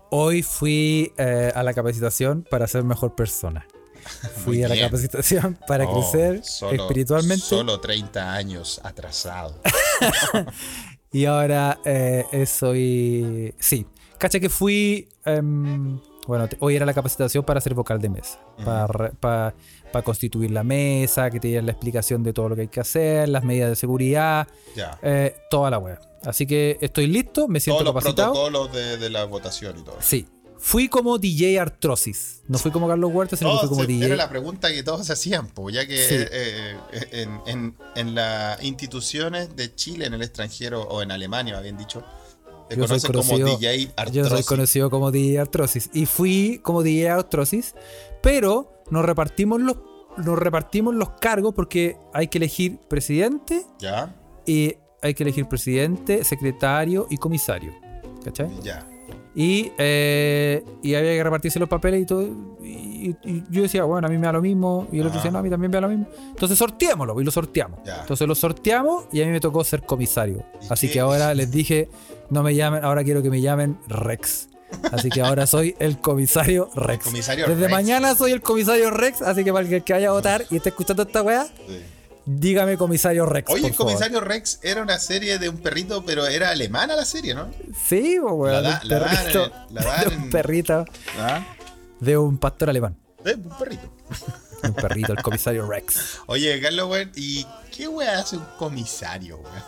Hoy fui eh, a la capacitación para ser mejor persona. Fui a la capacitación para Oh, crecer solo- espiritualmente. Solo 30 años atrasado. Y ahora eh, eh, soy. Sí. Cacha que fui. em, bueno, hoy era la capacitación para ser vocal de mesa. Para, re- para, para constituir la mesa, que te dieran la explicación de todo lo que hay que hacer, las medidas de seguridad, Ya. eh, toda la wea. Así que estoy listo, me siento Todos los capacitado. protocolos de, de la votación y todo. Sí. Fui como DJ Artrosis. No fui como Carlos Huerta, sino que fui Todos como se- DJ. Era la pregunta que todos hacían, po, ya que Sí. eh, eh, en, en- en las instituciones de Chile, en el extranjero o en Alemania, habían dicho, te Yo soy conocen como conocido- DJ Yo Artrosis. soy conocido como DJ Artrosis. Y fui como DJ Artrosis, pero nos repartimos los, nos repartimos los cargos porque hay que elegir presidente ¿Ya? y hay que elegir presidente, secretario y comisario. ¿Cachai? Ya. Y, eh, y había que repartirse los papeles y todo. Y, y yo decía, bueno, a mí me da lo mismo. Y el otro decía, no, a mí también me da lo mismo. Entonces sorteémoslo y lo sorteamos. Ya. Entonces lo sorteamos y a mí me tocó ser comisario. ¿Y Así qué? que ahora les dije, no me llamen, ahora quiero que me llamen Rex. Así que ahora soy el comisario Rex. comisario Desde Rex. mañana soy el comisario Rex, así que para el que vaya a votar y esté escuchando esta weá, Sí. dígame comisario Rex. Oye, por el favor. comisario Rex era una serie de un perrito, pero era alemana la serie, ¿no? Sí, pues, weón, La da- la dan perrito. en- la dan. ¿Ah? De un pastor alemán. Eh, un perrito. Un perrito, el comisario Rex. Oye, Carlos, weón, ¿y qué weón hace un comisario, weón?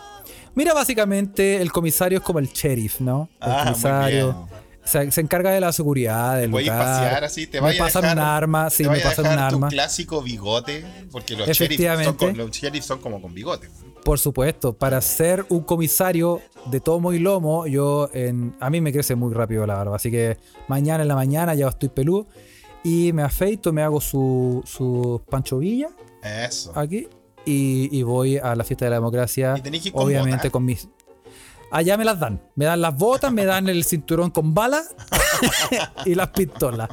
Mira, básicamente el comisario es como el sheriff, ¿no? El Ah, comisario. Se, se encarga de la seguridad del a lugar. pasear así, te me vaya a pasan dejar, un arma, sí, me a pasan un dejar tu arma. clásico bigote, porque los sheriffs, son, los son como con bigote. Por supuesto, para ser un comisario de tomo y lomo, yo en, a mí me crece muy rápido la barba, así que mañana en la mañana ya estoy peludo y me afeito, me hago su, su Pancho Villa Eso. aquí y, y voy a la fiesta de la democracia, Y tenés que ir con obviamente botas. con mis... Allá me las dan, me dan las botas, me dan el cinturón con balas y las pistolas.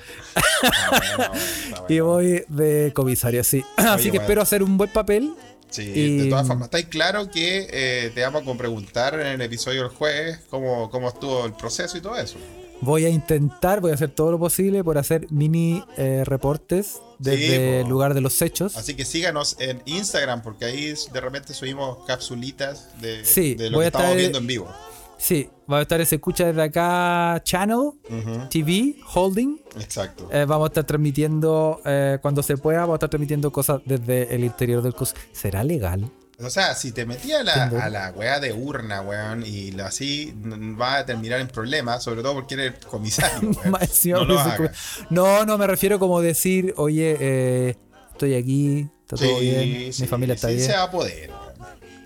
Bueno, está Y voy de comisario, sí. Así que bueno. espero hacer un buen papel. Sí, y- de todas formas, estáis claro que eh, te vamos a preguntar en el episodio del jueves cómo, cómo estuvo el proceso y todo eso. Voy a intentar, voy a hacer todo lo posible por hacer mini eh, reportes desde el lugar de los hechos. Así que síganos en Instagram, porque ahí de repente subimos capsulitas de, Sí, de lo que a estamos estar- viendo en vivo. Sí, va a estar ese escucha desde acá Channel Ujú, TV Holding. Exacto. Eh, vamos a estar transmitiendo eh, cuando se pueda, vamos a estar transmitiendo cosas desde el interior del cos. ¿Será legal? O sea, si te metías a la, a la weá de urna, weón, y lo así, va a terminar en problemas, sobre todo porque eres comisario, weón. No lo no, no, me refiero como decir, oye, eh, estoy aquí, está todo Sí, bien, sí, mi familia está sí bien. se va a poder.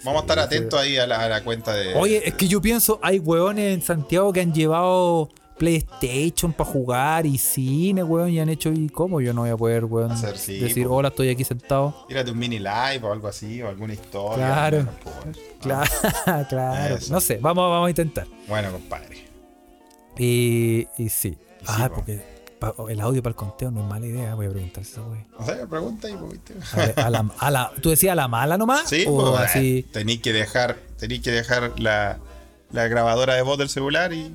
Vamos a estar atentos ahí a la, a la cuenta de. Oye, es que yo pienso, hay weones en Santiago que han llevado PlayStation para jugar y cine, weón, y han hecho, ¿y cómo yo no voy a poder, weón, Hacer, sí, decir, po. hola, estoy aquí sentado? Tírate un mini live o algo así, o alguna historia. Claro. Claro, claro. Eso. No sé, vamos, vamos a intentar. Bueno, compadre. Y, y sí. Y ah, sí, po. porque pa- el audio para el conteo no es mala idea, voy a preguntar eso, güey. O sea, pregunta y pues, ¿viste? A ver, a la, a la- ¿Tú decías a la mala nomás? Sí, o pues, así. Tenéis que dejar, tenéis que dejar la, la grabadora de voz del celular y,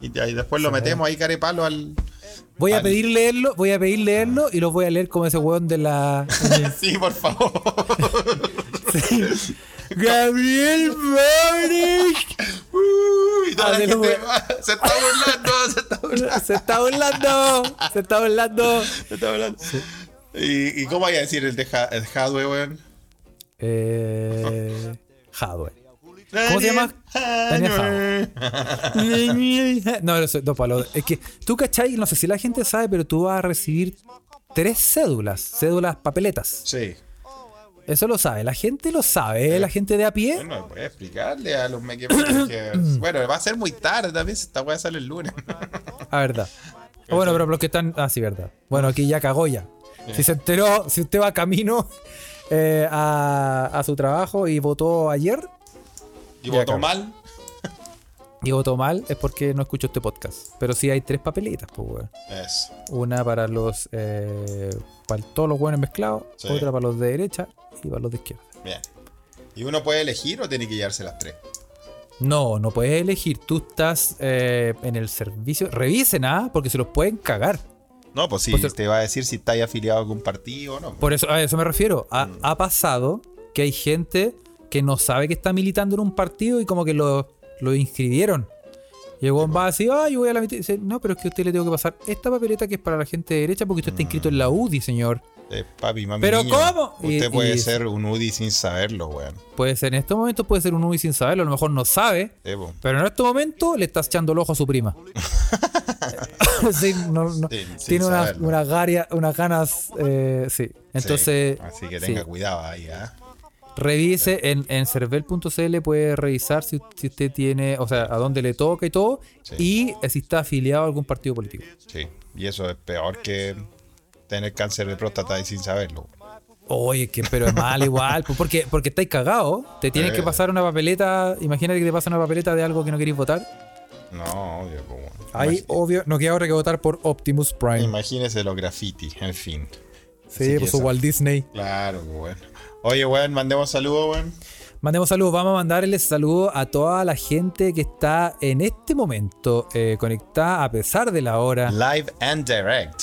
y, después lo metemos ahí carepalo al. Voy a pedir leerlo, voy a pedir leerlo y los voy a leer como ese weón de la. sí, por favor. Gabriel Boric Uy, toda la de lo gente bueno. se está burlando, se está burlando. se está burlando, se está burlando. Se está burlando. ¿Y, ¿Y cómo vaya a decir el de, Ja- el Hadwe, weón? Eh, Hadwe. ¿Cómo se llama? Daniel No, eso, no, Pablo. Es que tú, ¿cachai? No sé si la gente sabe, pero tú vas a recibir tres cédulas, cédulas papeletas. Sí. Eso lo sabe, la gente lo sabe, ¿eh? la gente de a pie. Bueno, puede explicarle a los que. Bueno, va a ser muy tarde también si esta weá sale el lunes. Ah, verdad. Ah, Bueno, pero los que están. Ah, sí, verdad. Bueno, aquí ya cagó ya. Si se enteró, si usted va camino eh, a, a su trabajo y votó ayer Y votó mal. Y votó mal, es porque no escuchó este podcast. Pero sí hay tres papelitas, pues, weón. Eso. Una para los. Eh, para todos los buenos mezclados, Sí. otra para los de derecha y para los de izquierda. Bien. ¿Y uno puede elegir o tiene que llevarse las tres? No, no puedes elegir. Tú estás eh, en el servicio. Revisen, ¿ah? Porque se los pueden cagar. No, pues sí, Pues te va a decir si estáis afiliado a algún partido o no. Por eso, a eso me refiero. Ha, Mm. ha pasado que hay gente que no sabe que está militando en un partido y como que lo, lo inscribieron. Y el weón va así, yo voy a la mitad. Y dice, no, pero es que a usted le tengo que pasar esta papeleta que es para la gente de derecha porque usted está inscrito en la UDI, señor. Eh, papi, mami, ¿Pero niño, cómo? Usted Y- puede y- ser un UDI sin saberlo, weón. Puede ser, en estos momentos puede ser un UDI sin saberlo, a lo mejor no sabe, Eh, pero en estos momentos le estás echando el ojo a su prima. Sí, no- no- Sí, sin tiene unas, unas, garia- unas ganas, eh, sí. Entonces, Sí, Así que tenga cuidado ahí, ¿ah? Revise en, en cervel.cl, puede revisar si, si usted tiene, o sea, a dónde le toca y todo, Sí. y eh, si está afiliado a algún partido político. Sí. Y eso es peor que tener cáncer de próstata y sin saberlo. Oye, que, pero es mal igual, pues, porque, porque estáis cagados, te tienes que pasar una papeleta, imagínate que te pasa una papeleta de algo que no queréis votar. No, obvio, po, weón. Ahí, obvio, no queda otra que votar por Optimus Prime. Imagínese los graffiti, en fin. Sí, que pues su. Walt Disney. Claro, weón. Oye, weón, mandemos saludos, weón. Mandemos saludos, vamos a mandarles saludos a toda la gente que está en este momento eh, conectada a pesar de la hora, Live and direct.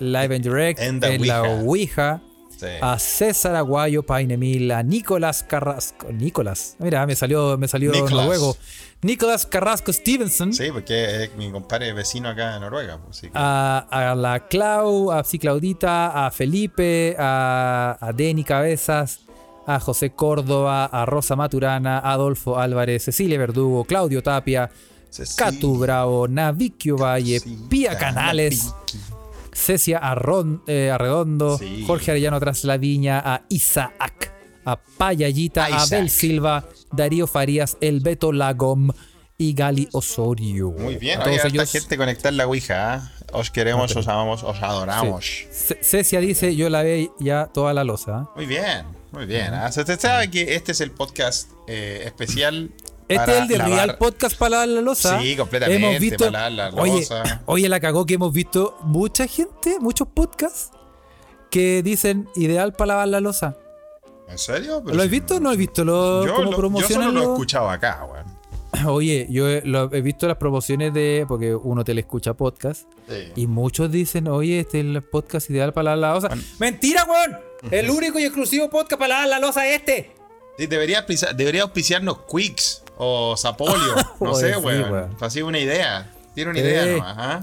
live and direct, En la Ouija. Sí. a César Aguayo Painemil, a Nicolás Carrasco. Nicolás, mira, me salió, me salió Nicolás. noruego. Nicolás Carrasco Stevenson. Sí, porque es mi compadre vecino acá de Noruega. Pues, que- A, a la Clau, a sí, Claudita, a Felipe, a, a Denny Cabezas, a José Córdoba, a Rosa Maturana, a Adolfo Álvarez, Cecilia Verdugo, Claudio Tapia, Cecilia. Catu Bravo, Naviquio Valle, Pía Canales. Cecia Arron- eh, Arredondo, Sí. Jorge Arellano Traslaviña, a Isaac, a Payallita, a. Abel Silva, Darío Farías, El Beto Lagom y Gali Osorio. Muy bien, A todos ellos. gente conectada en la Ouija. ¿ah? Os queremos, os amamos, os adoramos. Ce- Cecia dice, yo la ve ya toda la losa. ¿eh? Muy bien, muy bien. Usted sabe que este es el podcast eh, especial. Este es el de lavar- Real Podcast para lavar la losa. Sí, completamente, Hemos visto, para lavar la oye, oye, la cagó que hemos visto mucha gente, muchos podcasts que dicen ideal para lavar la losa. ¿En serio? Pero ¿Lo has visto? ¿No has visto lo, Yo, cómo lo- yo solo lo he escuchado acá, weón. Oye, yo he, lo- he visto las promociones de. Porque uno te le escucha podcast. Sí. Y muchos dicen, oye, este es el podcast ideal para la losa. ¡Mentira, weón! El único y exclusivo podcast para la losa es este. Sí, debería, auspiciar- debería auspiciarnos Quicks o Sapolio. No sé, weón. Así una idea. Tiene una idea, ¿no? Ajá.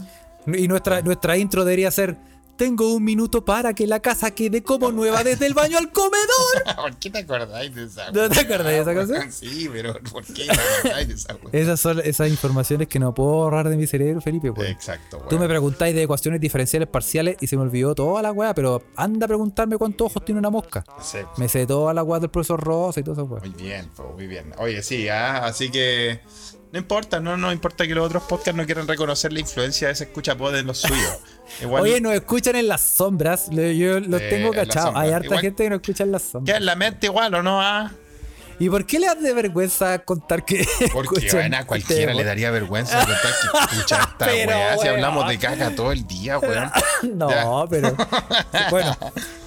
Y nuestra, nuestra intro debería ser tengo un minuto para que la casa quede como nueva desde el baño al comedor. ¿Por qué te acordáis de esa ¿No te weá, acordás de esa canción? Sí, pero ¿por qué te acordáis de esa? Esas son esas informaciones que no puedo ahorrar de mi cerebro, Felipe. weón. Exacto, Tú me preguntáis de ecuaciones diferenciales parciales y se me olvidó toda la weá, pero anda a preguntarme cuántos ojos tiene una mosca. Sí, Me sé toda la weá del profesor Rosa y todo eso, weá. Muy bien, pues, muy bien. Oye, sí, ah, así que no importa, no, no importa que los otros podcasts no quieran reconocer la influencia de ese escucha pod en los suyos. Igual Oye, nos escuchan en las sombras. Yo los Eh, tengo cachados. Hay harta Igual- gente que nos escucha en las sombras. queda en la mente igual, ¿o no? Ah? ¿Y por qué le das de vergüenza contar que Porque bueno, a cualquiera este le daría vergüenza contar que escucha esta Pero, weá. Si hablamos de caca todo el día, weón. No, Ya. pero. Bueno,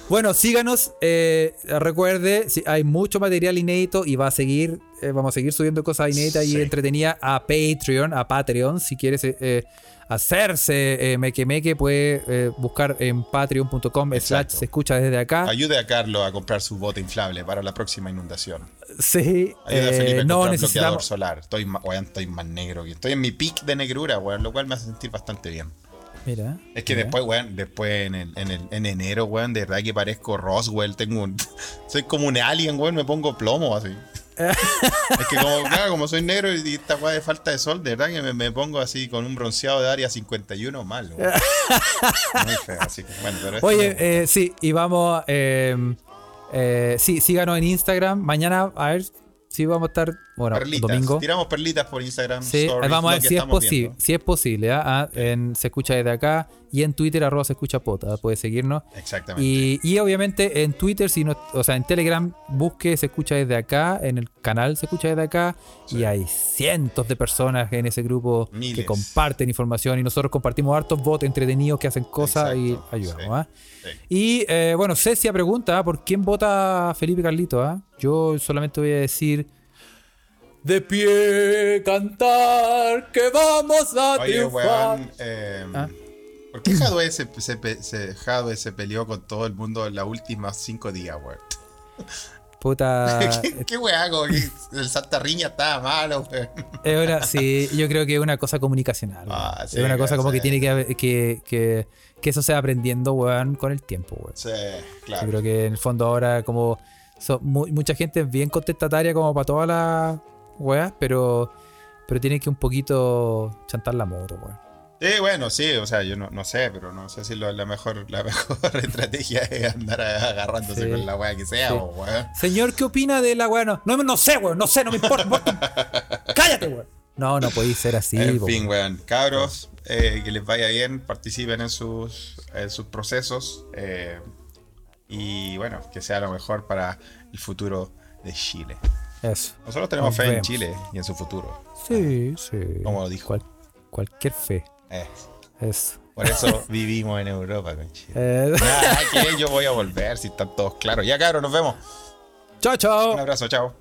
bueno síganos. eh, recuerde, hay mucho material inédito y va a seguir. Eh, vamos a seguir subiendo cosas inéditas Sí. y entretenidas a Patreon, a Patreon. Si quieres eh, eh, hacerse meque meque, puede buscar en patreon.com slash se escucha desde acá. Ayude a Carlos a comprar su bote inflable para la próxima inundación. Sí, Ayude a Felipe a no bloqueador necesitamos. solar. Estoy, weón, estoy más negro estoy en mi pic de negrura, weón, lo cual me hace sentir bastante bien. Mira. Es que mira. después, weón, después en, el- en, el- en enero, weón, de verdad que parezco Roswell. Tengo un. Soy como un alien, weón, me pongo plomo así. Es que como, claro, como soy negro y esta weá de falta de sol, de verdad que me, me pongo así con un bronceado de área 51 mal, weón. Muy feo, así que bueno, pero Oye, eh, sí, y vamos. eh, eh, sí, síganos en Instagram. Mañana, a ver si vamos a estar. Bueno, perlitas. domingo. Tiramos perlitas por Instagram. Sí, stories, vamos a ver si es posible. Si es ¿ah? Ah, en Se Escucha desde acá. Y en Twitter, arroba Se Escucha Pota. Puede seguirnos. Exactamente. Y, y obviamente en Twitter, si no, o sea, en Telegram, busque Se Escucha desde acá. En el canal Se Escucha desde acá. Y hay cientos de personas en ese grupo que comparten información. Y nosotros compartimos hartos bots entretenidos que hacen cosas y ayudamos. sí. ¿ah? Sí. Y eh, bueno, Cecia pregunta, ¿ah? ¿por quién vota Felipe Carlito? ah? Yo solamente voy a decir... De pie cantar que vamos a Oye, triunfar. weón, eh, Ah. ¿Por qué Jadwe se, se, peleó con todo el mundo en las últimas cinco días, weón? Puta. ¿Qué, qué weá, el Santa Riña estaba malo, weón? es una- sí, yo creo que es una cosa comunicacional. Ah, sí, es una cosa como sí. que tiene que, que, que, que eso se va aprendiendo, weón, con el tiempo, weón. Sí, Yo claro. creo que en el fondo ahora como so- mu- mucha gente es bien contestataria como para todas las weas, pero, pero tiene que un poquito chantar la moto, weón. Sí, bueno, sí, o sea, yo no, no sé, pero no sé si lo- la mejor la mejor estrategia es andar agarrándose Sí. con la weá que sea, Sí. o weón. Señor, ¿qué opina de la weá? No, no, no sé, weón, no sé, no me importa. Cállate, weón. No, no podéis ser así, en po, fin, weón. Cabros, eh, que les vaya bien, participen en sus, en sus procesos. eh, y bueno, que sea lo mejor para el futuro de Chile. Eso. Nosotros tenemos Nos fe en. Chile y en su futuro. Sí, sí. Como dijo. Cual- cualquier fe. Eh, Eso. por eso vivimos en Europa con Chile. Eh, Nada, que yo voy a volver si están todos claros. Ya, cabros, nos vemos. chao, chao. Un abrazo, chao.